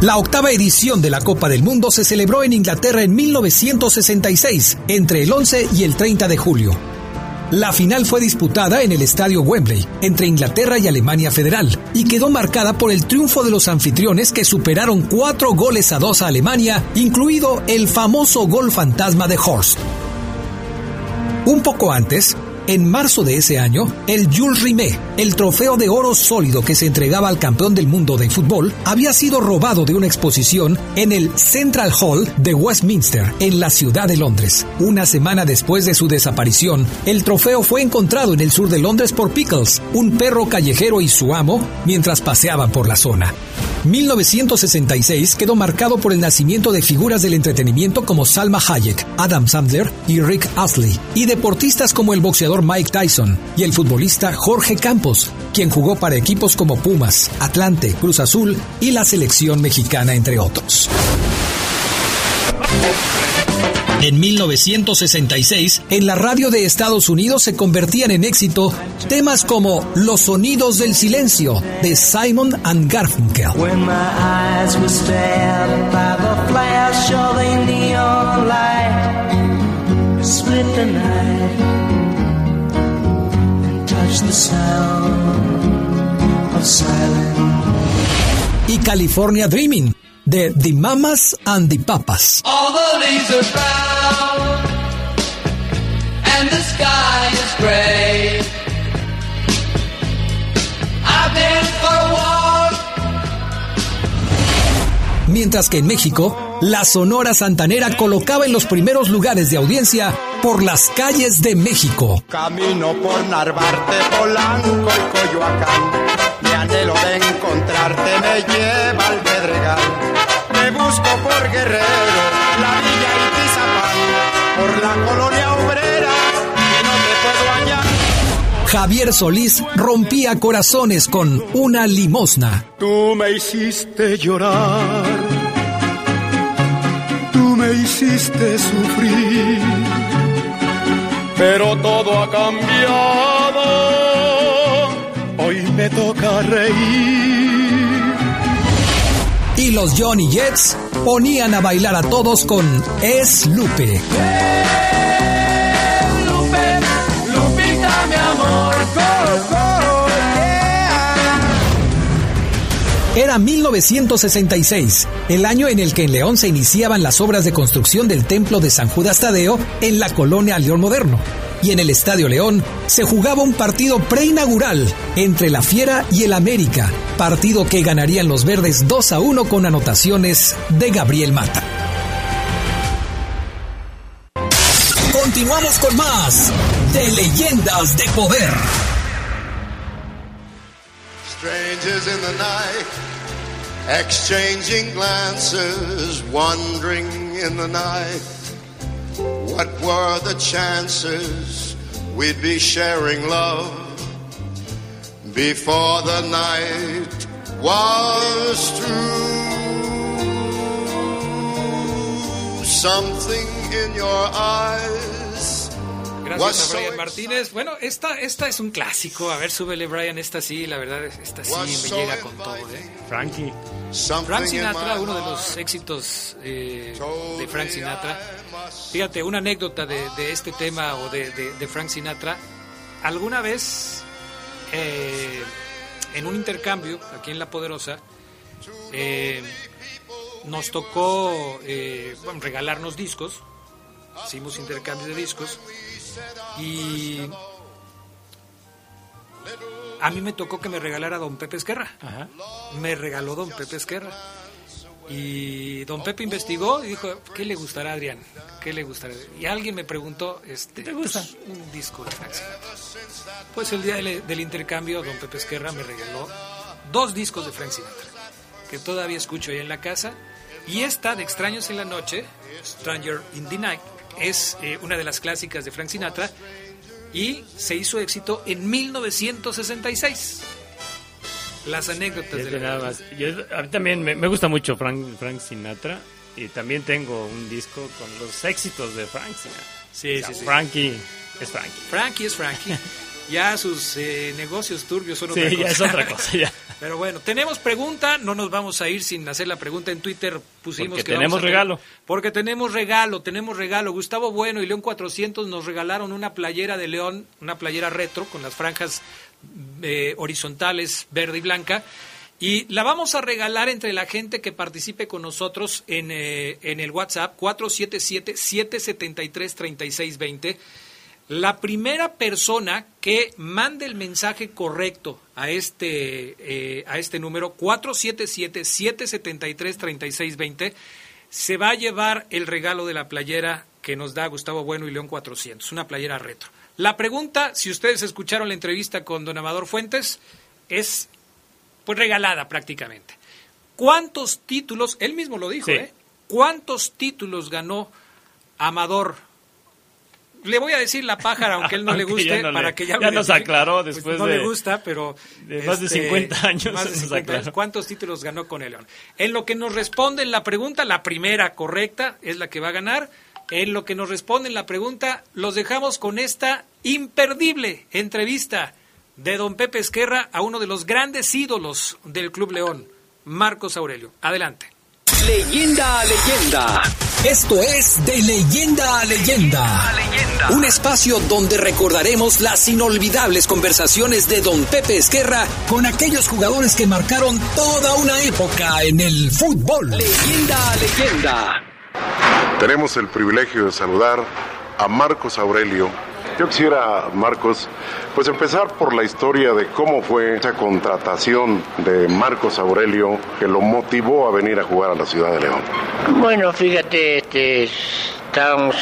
La octava edición de la Copa del Mundo se celebró en Inglaterra en 1966, entre el 11 y el 30 de julio. La final fue disputada en el estadio Wembley, entre Inglaterra y Alemania Federal, y quedó marcada por el triunfo de los anfitriones que superaron cuatro goles a dos a Alemania, incluido el famoso gol fantasma de Horst. Un poco antes, En marzo de ese año, el Jules Rimet, el trofeo de oro sólido que se entregaba al campeón del mundo de fútbol, había sido robado de una exposición en el Central Hall de Westminster, en la ciudad de Londres. Una semana después de su desaparición, el trofeo fue encontrado en el sur de Londres por Pickles, un perro callejero y su amo, mientras paseaban por la zona. 1966 quedó marcado por el nacimiento de figuras del entretenimiento como Salma Hayek, Adam Sandler y Rick Astley, y deportistas como el boxeador Mike Tyson y el futbolista Jorge Campos, quien jugó para equipos como Pumas, Atlante, Cruz Azul y la selección mexicana, entre otros. En 1966, en la radio de Estados Unidos se convertían en éxito temas como Los sonidos del silencio de Simon and Garfunkel. Y California Dreaming de The Mamas and the Papas. All the leaves are brown and the sky is gray. I've been for a walk. Mientras que en México, la Sonora Santanera colocaba en los primeros lugares de audiencia por las calles de México. Camino por Narvarte, Polanco y Coyoacán. Anhelo de encontrarte me lleva al Pedregal. Me busco por Guerrero, la Villa y Tizapán. Por la colonia obrera, que no te puedo hallar. Javier Solís rompía corazones con una limosna. Tú me hiciste llorar, tú me hiciste sufrir, pero todo ha cambiado, hoy me toca reír. Y los Johnny Jets ponían a bailar a todos con Es Lupe. Lupe, Lupita, mi amor. Go, go, yeah. Era 1966, el año en el que en León se iniciaban las obras de construcción del templo de San Judas Tadeo en la colonia León Moderno. Y en el Estadio León se jugaba un partido preinaugural entre la Fiera y el América, partido que ganarían los verdes 2 a 1 con anotaciones de Gabriel Mata. Continuamos con más de Leyendas de Poder. Strangers in the night, exchanging glances, wandering in the night. What were the chances we'd be sharing love before the night was through? Something in your eyes. Gracias a so Brian Martínez. Bueno, esta, esta es un clásico. A ver, súbele, Brian. Esta sí, la verdad, esta sí me llega con todo, ¿eh? Frankie. Something Frank in Sinatra, my uno de heart los éxitos eh, de Frank Sinatra. Fíjate, una anécdota de, de este tema o de, de- de Frank Sinatra. Alguna vez, eh, en un intercambio aquí en La Poderosa, eh, nos tocó eh, bueno, regalarnos discos. Hicimos intercambio de discos. Y a mí me tocó que me regalara Don Pepe Esquerra. Me regaló Don Pepe Esquerra. Y Don Pepe investigó y dijo, ¿qué le gustará a Adrián? ¿Qué le gustará? Y alguien me preguntó, este, te gusta? pues, un disco de Frank Sinatra. Pues el día del, del intercambio, Don Pepe Esquerra me regaló dos discos de Frank Sinatra, que todavía escucho ahí en la casa. Y esta de Extraños en la Noche, Stranger in the Night, es eh, una de las clásicas de Frank Sinatra y se hizo éxito en 1966. Las anécdotas de Fíjate la nada más. Yo- a mí también me, me gusta mucho Frank, Frank Sinatra y también tengo un disco con los éxitos de Frank Sinatra. Sí, O sea, sí, sí. Frankie es Frankie. Frankie es Frankie. Ya sus eh, negocios turbios son Sí, otra ya cosa. es otra cosa, ya. Pero bueno, tenemos pregunta, no nos vamos a ir sin hacer la pregunta en Twitter. Pusimos Porque que tenemos vamos a- regalo. Porque tenemos regalo, tenemos regalo. Gustavo Bueno y León 400 nos regalaron una playera de León, una playera retro con las franjas eh, horizontales verde y blanca. Y la vamos a regalar entre la gente que participe con nosotros en, eh, en el WhatsApp 477-773-3620. La primera persona que mande el mensaje correcto a este, eh, a este número 477-773-3620 se va a llevar el regalo de la playera que nos da Gustavo Bueno y León 400, una playera retro. La pregunta, si ustedes escucharon la entrevista con don Amador Fuentes, es pues regalada prácticamente. ¿Cuántos títulos, él mismo lo dijo, Sí. ¿eh? ¿Cuántos títulos ganó Amador? Le voy a decir la pájara, aunque él no le guste, no para le- que ya, ya nos identifique. aclaró Pues después no de- le gusta, pero este, de más de 50 años más de nos 50 años. ¿Cuántos títulos ganó con el León? En lo que nos responden la pregunta, la primera correcta es la que va a ganar. En lo que nos responden la pregunta, los dejamos con esta imperdible entrevista de don Pepe Esquerra a uno de los grandes ídolos del Club León, Marcos Aurelio. Adelante. Leyenda a leyenda. Esto es De Leyenda a Leyenda. Un espacio donde recordaremos las inolvidables conversaciones de Don Pepe Esquerra con aquellos jugadores que marcaron toda una época en el fútbol. Leyenda a leyenda. Tenemos el privilegio de saludar a Marcos Aurelio. Yo quisiera, Marcos, pues empezar por la historia de cómo fue esa contratación de Marcos Aurelio que lo motivó a venir a jugar a la ciudad de León. Bueno, fíjate, este, estábamos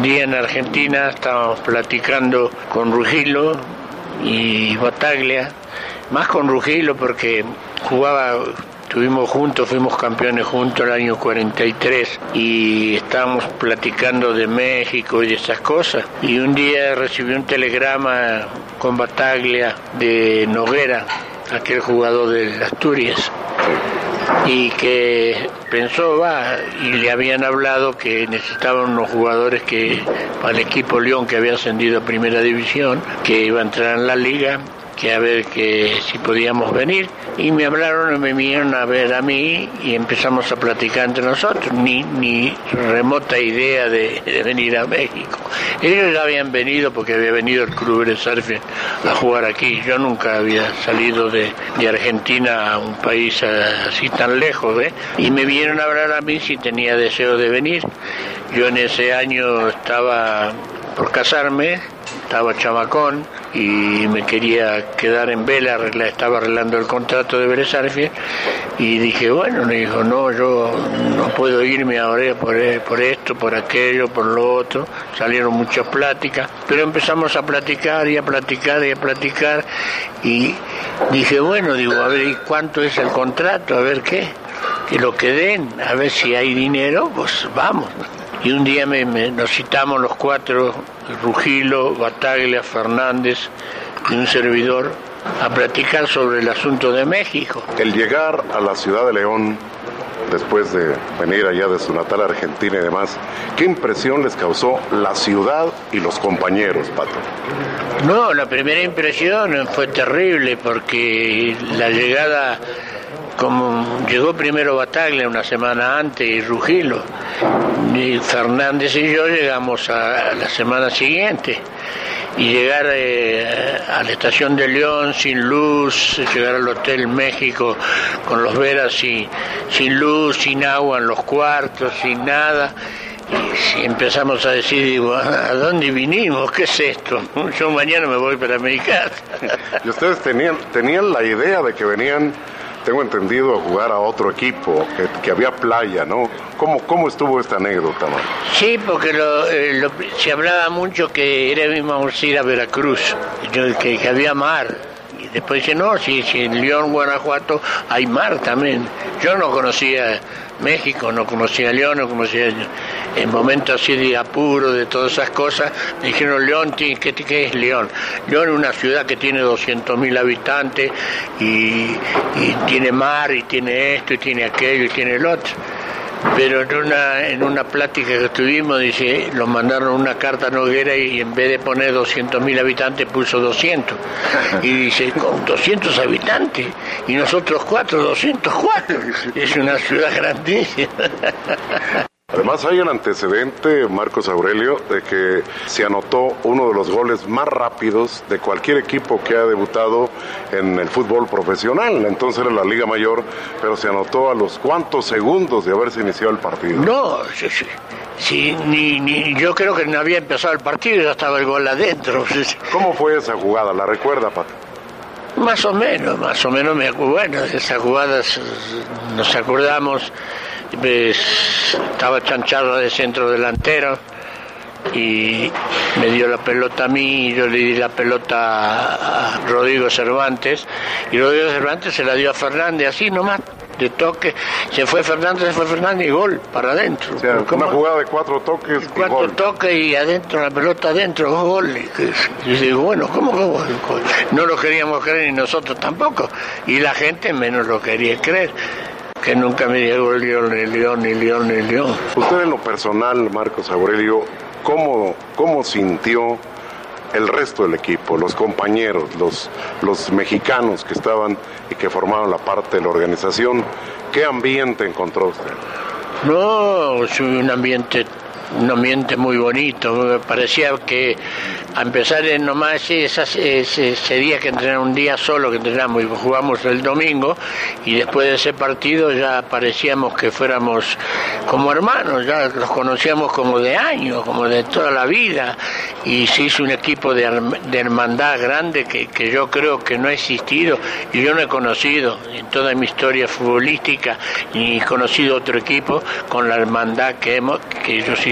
día en Argentina, estábamos platicando con Rugilo y Bataglia, más con Rugilo porque jugaba, estuvimos juntos, fuimos campeones juntos el año 43 y estábamos platicando de México y de esas cosas. Y un día recibí un telegrama con Bataglia de Noguera, aquel jugador de Asturias y que pensó, va, y le habían hablado que necesitaban unos jugadores que para el equipo León que había ascendido a Primera División, que iba a entrar en la liga, que a ver que si podíamos venir. Y me hablaron y me vinieron a ver a mí y empezamos a platicar entre nosotros, ni, ni remota idea de, de venir a México. Ellos ya habían venido porque había venido el Club de Surf a jugar aquí. Yo nunca había salido de, de Argentina a un país así tan lejos, ¿eh? Y me vinieron a hablar a mí si tenía deseo de venir. Yo en ese año estaba por casarme, estaba chamacón y me quería quedar en Vela, estaba arreglando el contrato de Vélez y dije, bueno, me dijo, no, yo no puedo irme ahora por, e- por esto, por aquello, por lo otro, salieron muchas pláticas, pero empezamos a platicar y a platicar y a platicar y dije, bueno, digo, a ver, ¿y cuánto es el contrato? A ver qué, que lo que den, a ver si hay dinero, pues vamos. Y un día me- me- nos citamos los cuatro, Rugilo, Bataglia, Fernández y un servidor, a platicar sobre el asunto de México. El llegar a la ciudad de León, después de venir allá de su natal Argentina y demás, ¿qué impresión les causó la ciudad y los compañeros, Pato? No, la primera impresión fue terrible porque la llegada, como llegó primero Bataglia una semana antes y Rugilo, y Fernández y yo llegamos a la semana siguiente. Y llegar eh, a la estación de León sin luz, llegar al Hotel México con los veras sin, luz, sin agua en los cuartos, sin nada. Y empezamos a decir, digo, ¿a dónde vinimos? ¿Qué es esto? Yo mañana me voy para mi. Y ustedes tenían, tenían la idea de que venían, tengo entendido, a jugar a otro equipo, que, había playa, ¿no? ¿Cómo, ¿Cómo estuvo esta anécdota? Sí, porque eh, lo- se hablaba mucho que íbamos a ir a Veracruz, que había mar. Después dice, no, si, si en León, Guanajuato hay mar también. Yo no conocía México, no conocía León, no conocía... En momentos así de apuro, de todas esas cosas, me dijeron, León, ti- ¿qué, qué es León? León es una ciudad que tiene 200.000 habitantes y, y tiene mar, y tiene esto, y tiene aquello, y tiene el otro. Pero en una, en una plática que tuvimos, dice, nos mandaron una carta a Noguera y en vez de poner 200.000 habitantes puso 200. Y dice, con 200 habitantes. Y nosotros cuatro, 204. Es una ciudad grandísima. Además hay el antecedente, Marcos Aurelio, de que se anotó uno de los goles más rápidos de cualquier equipo que ha debutado en el fútbol profesional. Entonces era la Liga Mayor, pero se anotó a los cuantos segundos de haberse iniciado el partido. No, sí, sí. Sí, ni, ni, yo creo que no había empezado el partido y ya estaba el gol adentro. ¿Cómo fue esa jugada? ¿La recuerda, Pato? Más o menos, más o menos me acuerdo. Bueno, de esas jugadas nos acordamos. Pues, estaba Chancharra de centro delantero y me dio la pelota a mí y yo le di la pelota a Rodrigo Cervantes y Rodrigo Cervantes se la dio a Fernández así nomás de toque. Se fue Fernández se fue Fernández y gol para adentro. O sea, una jugada de cuatro toques cuatro gol. toques y adentro la pelota adentro gol y, y digo bueno ¿cómo, cómo no lo queríamos creer y nosotros tampoco y la gente menos lo quería creer que nunca me llegó el león, ni león, ni león, ni león. Usted en lo personal, Marcos Aurelio, ¿cómo, cómo sintió el resto del equipo, los compañeros, los, los mexicanos que estaban y que formaron la parte de la organización? ¿Qué ambiente encontró usted? No, es un ambiente un ambiente muy bonito. Parecía que a empezar en esas, ese, ese, día que entrenamos, un día solo que entrenamos y jugamos el domingo, y después de ese partido ya parecíamos que fuéramos como hermanos, ya los conocíamos como de años, como de toda la vida, y se hizo un equipo de, hermandad grande que, que yo creo que no ha existido y yo no he conocido en toda mi historia futbolística ni conocido otro equipo con la hermandad que, hemos, que ellos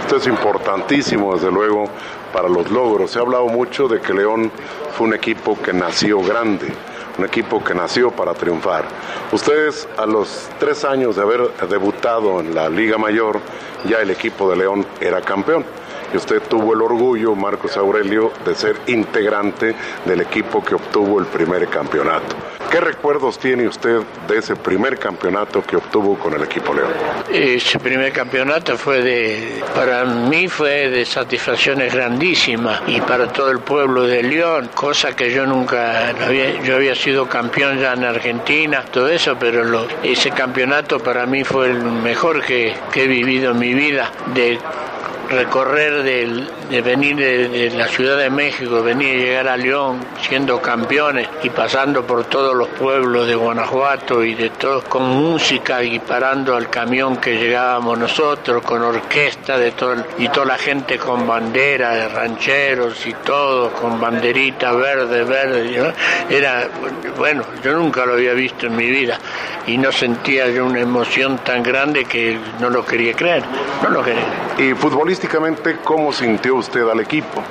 Esto es importantísimo, desde luego, para los logros. Se ha hablado mucho de que León fue un equipo que nació grande, un equipo que nació para triunfar. Ustedes, a los tres años de haber debutado en la Liga Mayor, ya el equipo de León era campeón y usted tuvo el orgullo, Marcos Aurelio, de ser integrante del equipo que obtuvo el primer campeonato. ¿Qué recuerdos tiene usted de ese primer campeonato que obtuvo con el equipo León? Ese primer campeonato fue de, para mí fue de satisfacciones grandísimas y para todo el pueblo de León, cosa que yo nunca, había, yo había sido campeón ya en Argentina, todo eso, pero ese campeonato para mí fue el mejor que, que he vivido en mi vida, de recorrer de, venir de, la Ciudad de México, venir y llegar a León siendo campeones y pasando por todos los pueblos de Guanajuato y de todos con música y parando al camión que llegábamos nosotros, con orquesta de todo, y toda la gente con bandera de rancheros y todo, con banderita verde, verde. ¿no? Era, bueno, yo nunca lo había visto en mi vida y no sentía yo una emoción tan grande que no lo quería creer, no lo quería. Y ¿cómo sintió usted al equipo?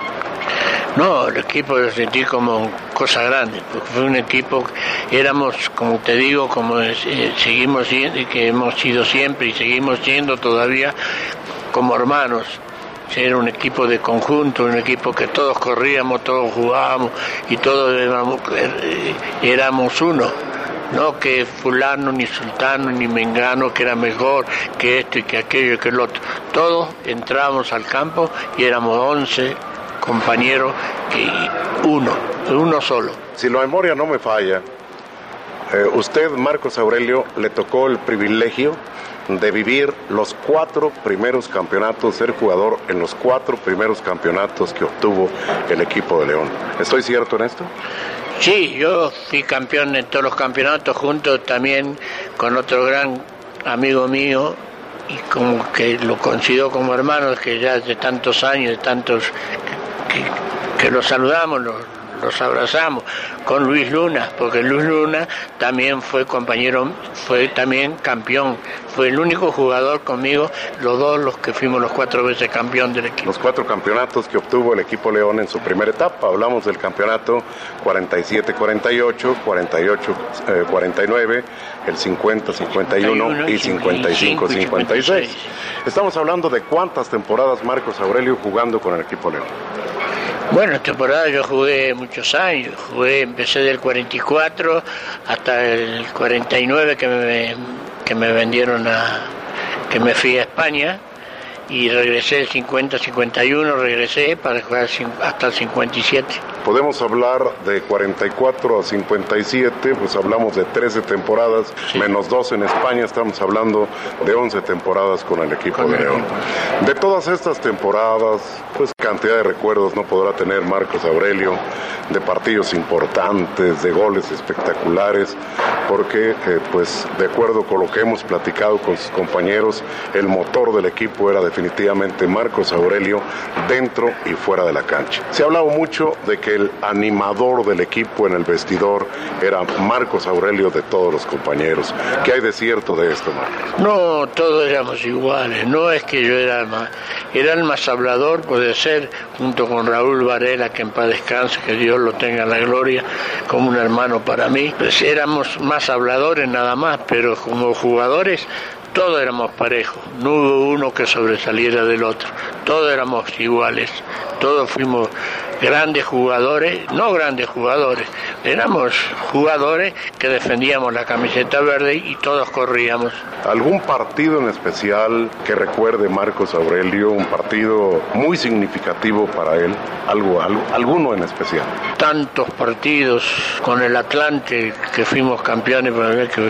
No, el equipo lo sentí como cosa grande, porque fue un equipo, éramos, como te digo, como eh, seguimos siendo, que hemos sido siempre y seguimos siendo todavía como hermanos. Era un equipo de conjunto, un equipo que todos corríamos, todos jugábamos y todos éramos, éramos uno no que fulano, ni sultano, ni mengano, que era mejor que esto y que aquello y que el otro. Todos entrábamos al campo y éramos 11 compañeros y uno, uno solo. Si la memoria no me falla, eh, usted, Marcos Aurelio, le tocó el privilegio de vivir los cuatro primeros campeonatos, ser jugador en los cuatro primeros campeonatos que obtuvo el equipo de León. ¿Estoy cierto en esto? Sí, yo fui campeón en todos los campeonatos junto también con otro gran amigo mío y como que lo considero como hermano que ya de tantos años, de tantos que, que los saludamos, los abrazamos con Luis Luna, porque Luis Luna también fue compañero, fue también campeón, fue el único jugador conmigo, los dos los que fuimos los cuatro veces campeón del equipo. Los cuatro campeonatos que obtuvo el equipo León en su primera etapa, hablamos del campeonato 47-48, 48-49, el 50-51 y 55-56. Estamos hablando de cuántas temporadas Marcos Aurelio jugando con el equipo León. Bueno, temporada yo jugué muchos años, jugué, empecé del 44 hasta el 49 que me, que me vendieron a, que me fui a España y regresé el 50-51, regresé para jugar hasta el 57. Podemos hablar de 44 a 57, pues hablamos de 13 temporadas, menos 2 en España, estamos hablando de 11 temporadas con el equipo de León. De todas estas temporadas, pues cantidad de recuerdos no podrá tener Marcos Aurelio, de partidos importantes, de goles espectaculares, porque eh, pues de acuerdo con lo que hemos platicado con sus compañeros, el motor del equipo era definitivamente Marcos Aurelio dentro y fuera de la cancha. Se ha hablado mucho de que el animador del equipo en el vestidor era Marcos Aurelio de todos los compañeros. ¿Qué hay de cierto de esto, Marcos? No, todos éramos iguales. No es que yo era el más, era el más hablador, puede ser, junto con Raúl Varela, que en paz descanse, que Dios lo tenga en la gloria, como un hermano para mí. Pues éramos más habladores nada más, pero como jugadores todos éramos parejos, no hubo uno que sobresaliera del otro, todos éramos iguales, todos fuimos grandes jugadores, no grandes jugadores, éramos jugadores que defendíamos la camiseta verde y todos corríamos. ¿Algún partido en especial que recuerde Marcos Aurelio, un partido muy significativo para él? Algo, algo, alguno en especial. Tantos partidos con el Atlante que fuimos campeones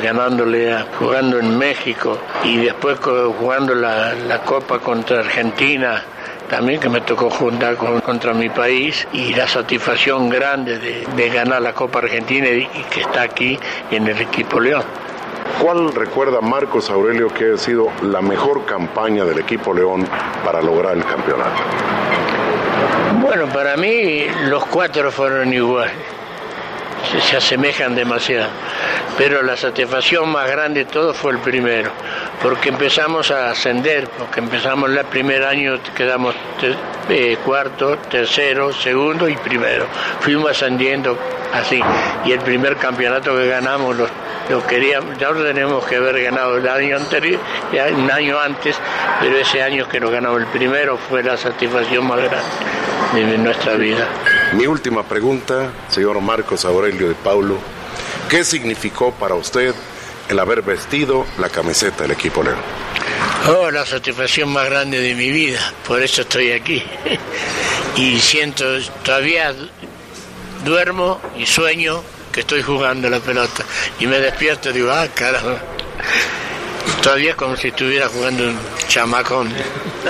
ganándole a- jugando en México y después jugando la, la Copa contra Argentina también que me tocó juntar con- contra mi país y la satisfacción grande de, de ganar la Copa Argentina y, y que está aquí en el equipo León. ¿Cuál recuerda Marcos Aurelio que ha sido la mejor campaña del equipo León para lograr el campeonato? Bueno, para mí los cuatro fueron iguales. Se, se asemejan demasiado. Pero la satisfacción más grande de todo fue el primero. Porque empezamos a ascender, porque empezamos el primer año, quedamos eh, cuarto, tercero, segundo y primero. Fuimos ascendiendo así. Y el primer campeonato que ganamos lo, lo queríamos, ya lo tenemos que haber ganado el año anterior, ya un año antes, pero ese año que lo ganamos el primero fue la satisfacción más grande de nuestra vida. Mi última pregunta, señor Marcos Aurelio de Paulo, ¿qué significó para usted el haber vestido la camiseta del equipo León? Oh, la satisfacción más grande de mi vida, por eso estoy aquí. Y siento, todavía duermo y sueño que estoy jugando la pelota. Y me despierto y digo, ah, carajo. Todavía es como si estuviera jugando un chamacón.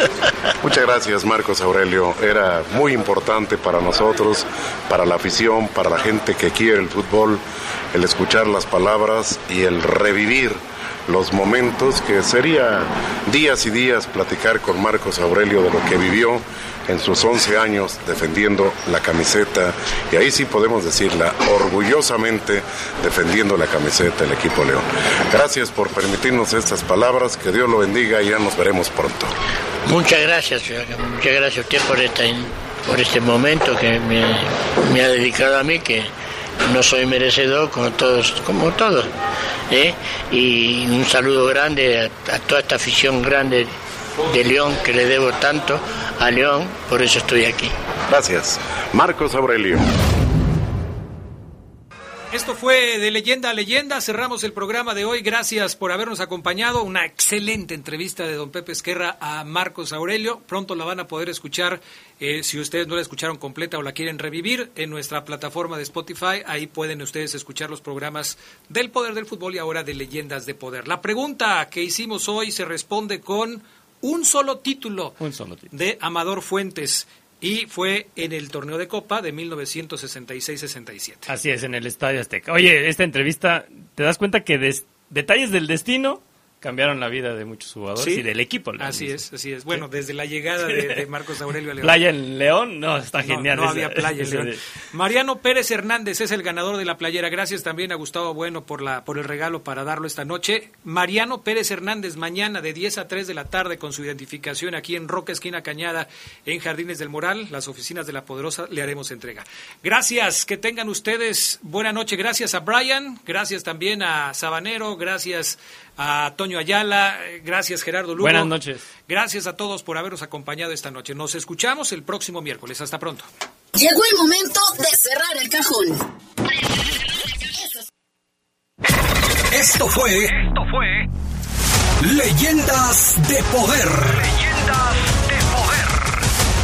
Muchas gracias Marcos Aurelio, era muy importante para nosotros, para la afición, para la gente que quiere el fútbol, el escuchar las palabras y el revivir los momentos que sería días y días platicar con Marcos Aurelio de lo que vivió en sus 11 años defendiendo la camiseta y ahí sí podemos decirla orgullosamente defendiendo la camiseta del equipo León. Gracias por permitirnos estas palabras, que Dios lo bendiga y ya nos veremos pronto. Muchas gracias, muchas gracias a usted por, esta, por este momento que me, me ha dedicado a mí, que no soy merecedor como todos, como todos. ¿eh? Y un saludo grande a, a toda esta afición grande de León, que le debo tanto a León, por eso estoy aquí. Gracias. Marcos Aurelio. Esto fue de leyenda a leyenda. Cerramos el programa de hoy. Gracias por habernos acompañado. Una excelente entrevista de don Pepe Esquerra a Marcos Aurelio. Pronto la van a poder escuchar eh, si ustedes no la escucharon completa o la quieren revivir en nuestra plataforma de Spotify. Ahí pueden ustedes escuchar los programas del Poder del Fútbol y ahora de Leyendas de Poder. La pregunta que hicimos hoy se responde con un solo título Un solo título. de Amador Fuentes y fue en el torneo de Copa de 1966-67. Así es, en el Estadio Azteca. Oye, esta entrevista, ¿te das cuenta que des- detalles del destino cambiaron la vida de muchos jugadores Sí. y del equipo? Así es, así es. Bueno, desde la llegada de, de Marcos Aurelio a León. Playa en León, no, está genial. No, había playa en León. Mariano Pérez Hernández es el ganador de la playera. Gracias también a Gustavo Bueno por la por el regalo para darlo esta noche. Mariano Pérez Hernández mañana de 10 a 3 de la tarde con su identificación aquí en Roca Esquina Cañada en Jardines del Moral, las oficinas de la Poderosa le haremos entrega. Gracias, que tengan ustedes buena noche. Gracias a Brian, gracias también a Sabanero, gracias a Toño Ayala, gracias Gerardo Lugo. Buenas noches. Gracias a todos por habernos acompañado esta noche. Nos escuchamos el próximo miércoles. Hasta pronto. Llegó el momento de cerrar el cajón. Esto fue. Esto fue. Leyendas de Poder. Leyendas de Poder.